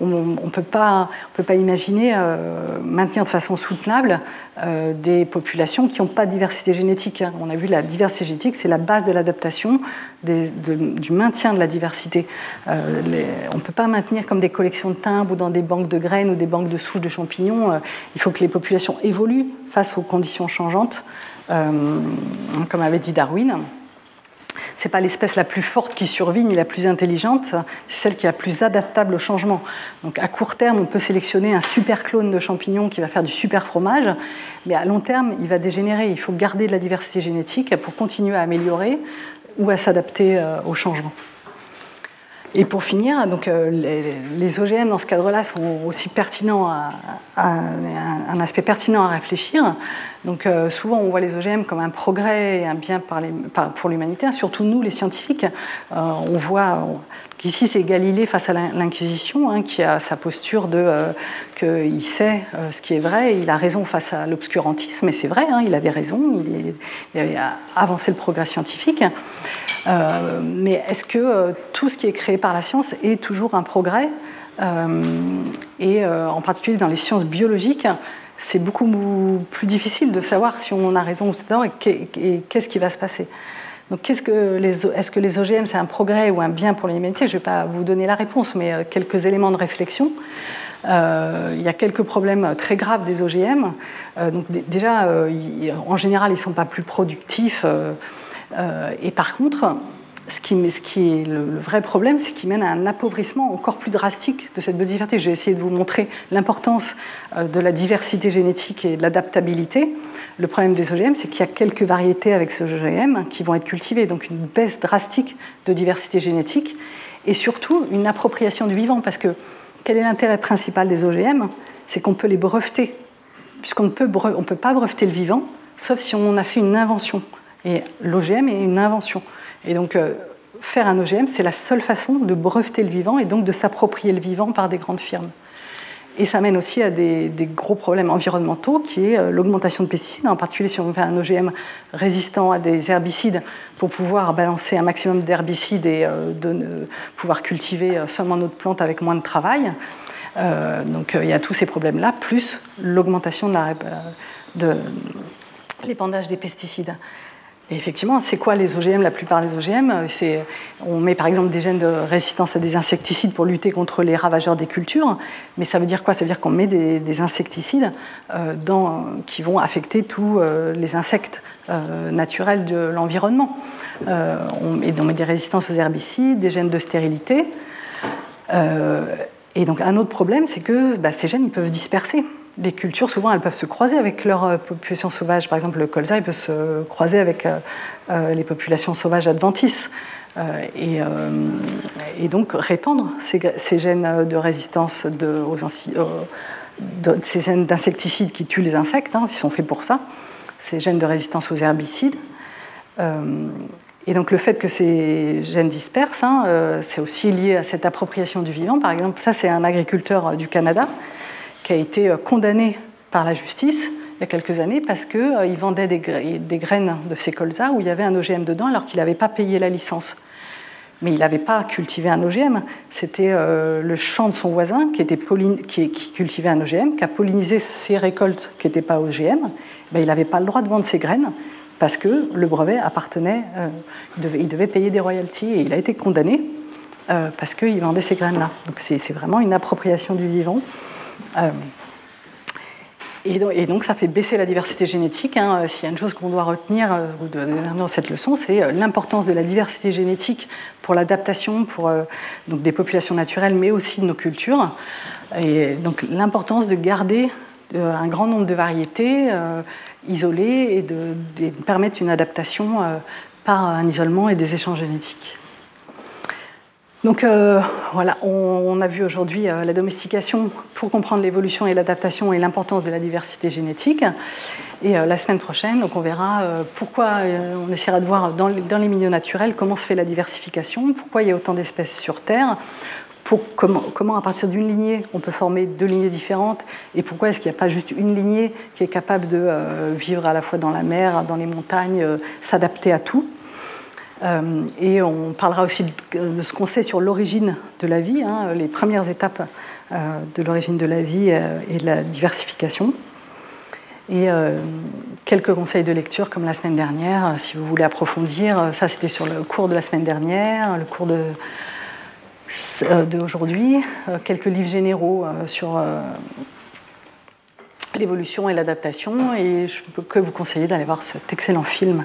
On ne peut, pas imaginer euh, maintenir de façon soutenable euh, des populations qui n'ont pas de diversité génétique. Hein. On a vu la diversité génétique, c'est la base de l'adaptation, du maintien de la diversité. on ne peut pas maintenir comme des collections de timbres ou dans des banques de graines ou des banques de souches de champignons. il faut que les populations évoluent face aux conditions changeantes, comme avait dit Darwin c'est pas l'espèce la plus forte qui survit ni la plus intelligente, c'est celle qui est la plus adaptable au changement. Donc à court terme, on peut sélectionner un super clone de champignon qui va faire du super fromage, mais à long terme, il va dégénérer. Il faut garder de la diversité génétique pour continuer à améliorer ou à s'adapter euh, au changement. Et pour finir, donc, euh, les, OGM dans ce cadre-là sont aussi pertinents, à, un aspect pertinent à réfléchir. Donc euh, souvent on voit les OGM comme un progrès et un bien pour l'humanité, surtout nous les scientifiques. Euh, on voit qu'ici c'est Galilée face à l'Inquisition hein, qui a sa posture de qu'il sait ce qui est vrai, il a raison face à l'obscurantisme, et c'est vrai, hein, il avait raison, il, il, avancé le progrès scientifique. Euh, mais est-ce que euh, tout ce qui est créé par la science est toujours un progrès? Euh, Et en particulier dans les sciences biologiques, c'est beaucoup plus difficile de savoir si on a raison ou tort et qu'est-ce qui va se passer. Donc, est-ce que, les, est-ce que les OGM, c'est un progrès ou un bien pour l'humanité? Je ne vais pas vous donner la réponse, mais quelques éléments de réflexion. il y a quelques problèmes très graves des OGM. donc, déjà, en général, ils ne sont pas plus productifs. Euh, et par contre, ce qui, est le, vrai problème, c'est qu'il mène à un appauvrissement encore plus drastique de cette biodiversité. J'ai essayé de vous montrer l'importance euh, de la diversité génétique et de l'adaptabilité. Le problème des OGM, c'est qu'il y a quelques variétés avec ces OGM qui vont être cultivées, donc une baisse drastique de diversité génétique et surtout une appropriation du vivant. Parce que quel est l'intérêt principal des OGM C'est qu'on peut les breveter, puisqu'on ne peut, peut pas breveter le vivant, sauf si on a fait une invention. Et l'OGM est une invention. Et donc, euh, faire un OGM, c'est la seule façon de breveter le vivant et donc de s'approprier le vivant par des grandes firmes. Et ça mène aussi à des, gros problèmes environnementaux, qui est euh, l'augmentation de pesticides, en particulier si on fait un OGM résistant à des herbicides pour pouvoir balancer un maximum d'herbicides et euh, pouvoir cultiver seulement notre plante avec moins de travail. donc il y a tous ces problèmes-là, plus l'augmentation de l'épandage des pesticides effectivement, c'est quoi les OGM La plupart des OGM, on met par exemple des gènes de résistance à des insecticides pour lutter contre les ravageurs des cultures, mais ça veut dire quoi? Ça veut dire qu'on met des, insecticides euh, qui vont affecter tous euh, les insectes euh, naturels de l'environnement. On, et on met des résistances aux herbicides, des gènes de stérilité. et donc un autre problème, c'est que bah, ces gènes ils peuvent disperser les cultures, souvent, elles peuvent se croiser avec leur euh, population sauvage. Par exemple, le colza, il peut se croiser avec euh, euh, les populations sauvages adventices. Et, donc répandre ces, gènes de résistance de, aux gènes d'insecticides qui tuent les insectes, hein, ils sont faits pour ça, ces gènes de résistance aux herbicides. et donc le fait que ces gènes dispersent, hein, c'est aussi lié à cette appropriation du vivant. Par exemple, ça c'est un agriculteur du Canada qui a été euh, condamné par la justice il y a quelques années parce qu'il euh, vendait des, graines de ces colzas où il y avait un OGM dedans alors qu'il n'avait pas payé la licence. Mais il n'avait pas cultivé un OGM, c'était euh, le champ de son voisin qui, était qui, cultivait un OGM, qui a pollinisé ses récoltes qui n'étaient pas OGM. Ben, il n'avait pas le droit de vendre ses graines parce que le brevet appartenait, il, devait, il, devait, payer des royalties et il a été condamné parce qu'il vendait ces graines-là. Donc c'est vraiment une appropriation du vivant. Euh, et donc, ça fait baisser la diversité génétique. Hein. S'il y a une chose qu'on doit retenir euh, dans cette leçon, c'est euh, l'importance de la diversité génétique pour l'adaptation des populations naturelles, mais aussi de nos cultures. Et donc l'importance de garder un grand nombre de variétés isolées et de, permettre une adaptation par un isolement et des échanges génétiques. Donc euh, voilà, on, a vu aujourd'hui euh, la domestication pour comprendre l'évolution et l'adaptation et l'importance de la diversité génétique. Et euh, la semaine prochaine, donc on verra pourquoi on essaiera de voir dans les, milieux naturels comment se fait la diversification, pourquoi il y a autant d'espèces sur Terre, comment, à partir d'une lignée on peut former deux lignées différentes et pourquoi est-ce qu'il n'y a pas juste une lignée qui est capable de vivre à la fois dans la mer, dans les montagnes, s'adapter à tout. Euh, et on parlera aussi de ce qu'on sait sur l'origine de la vie, hein, les premières étapes euh, de l'origine de la vie euh, et de la diversification. Et quelques conseils de lecture comme la semaine dernière, si vous voulez approfondir. Ça, c'était sur le cours de la semaine dernière, le cours de d'aujourd'hui, quelques livres généraux sur l'évolution et l'adaptation, et je peux que vous conseiller d'aller voir cet excellent film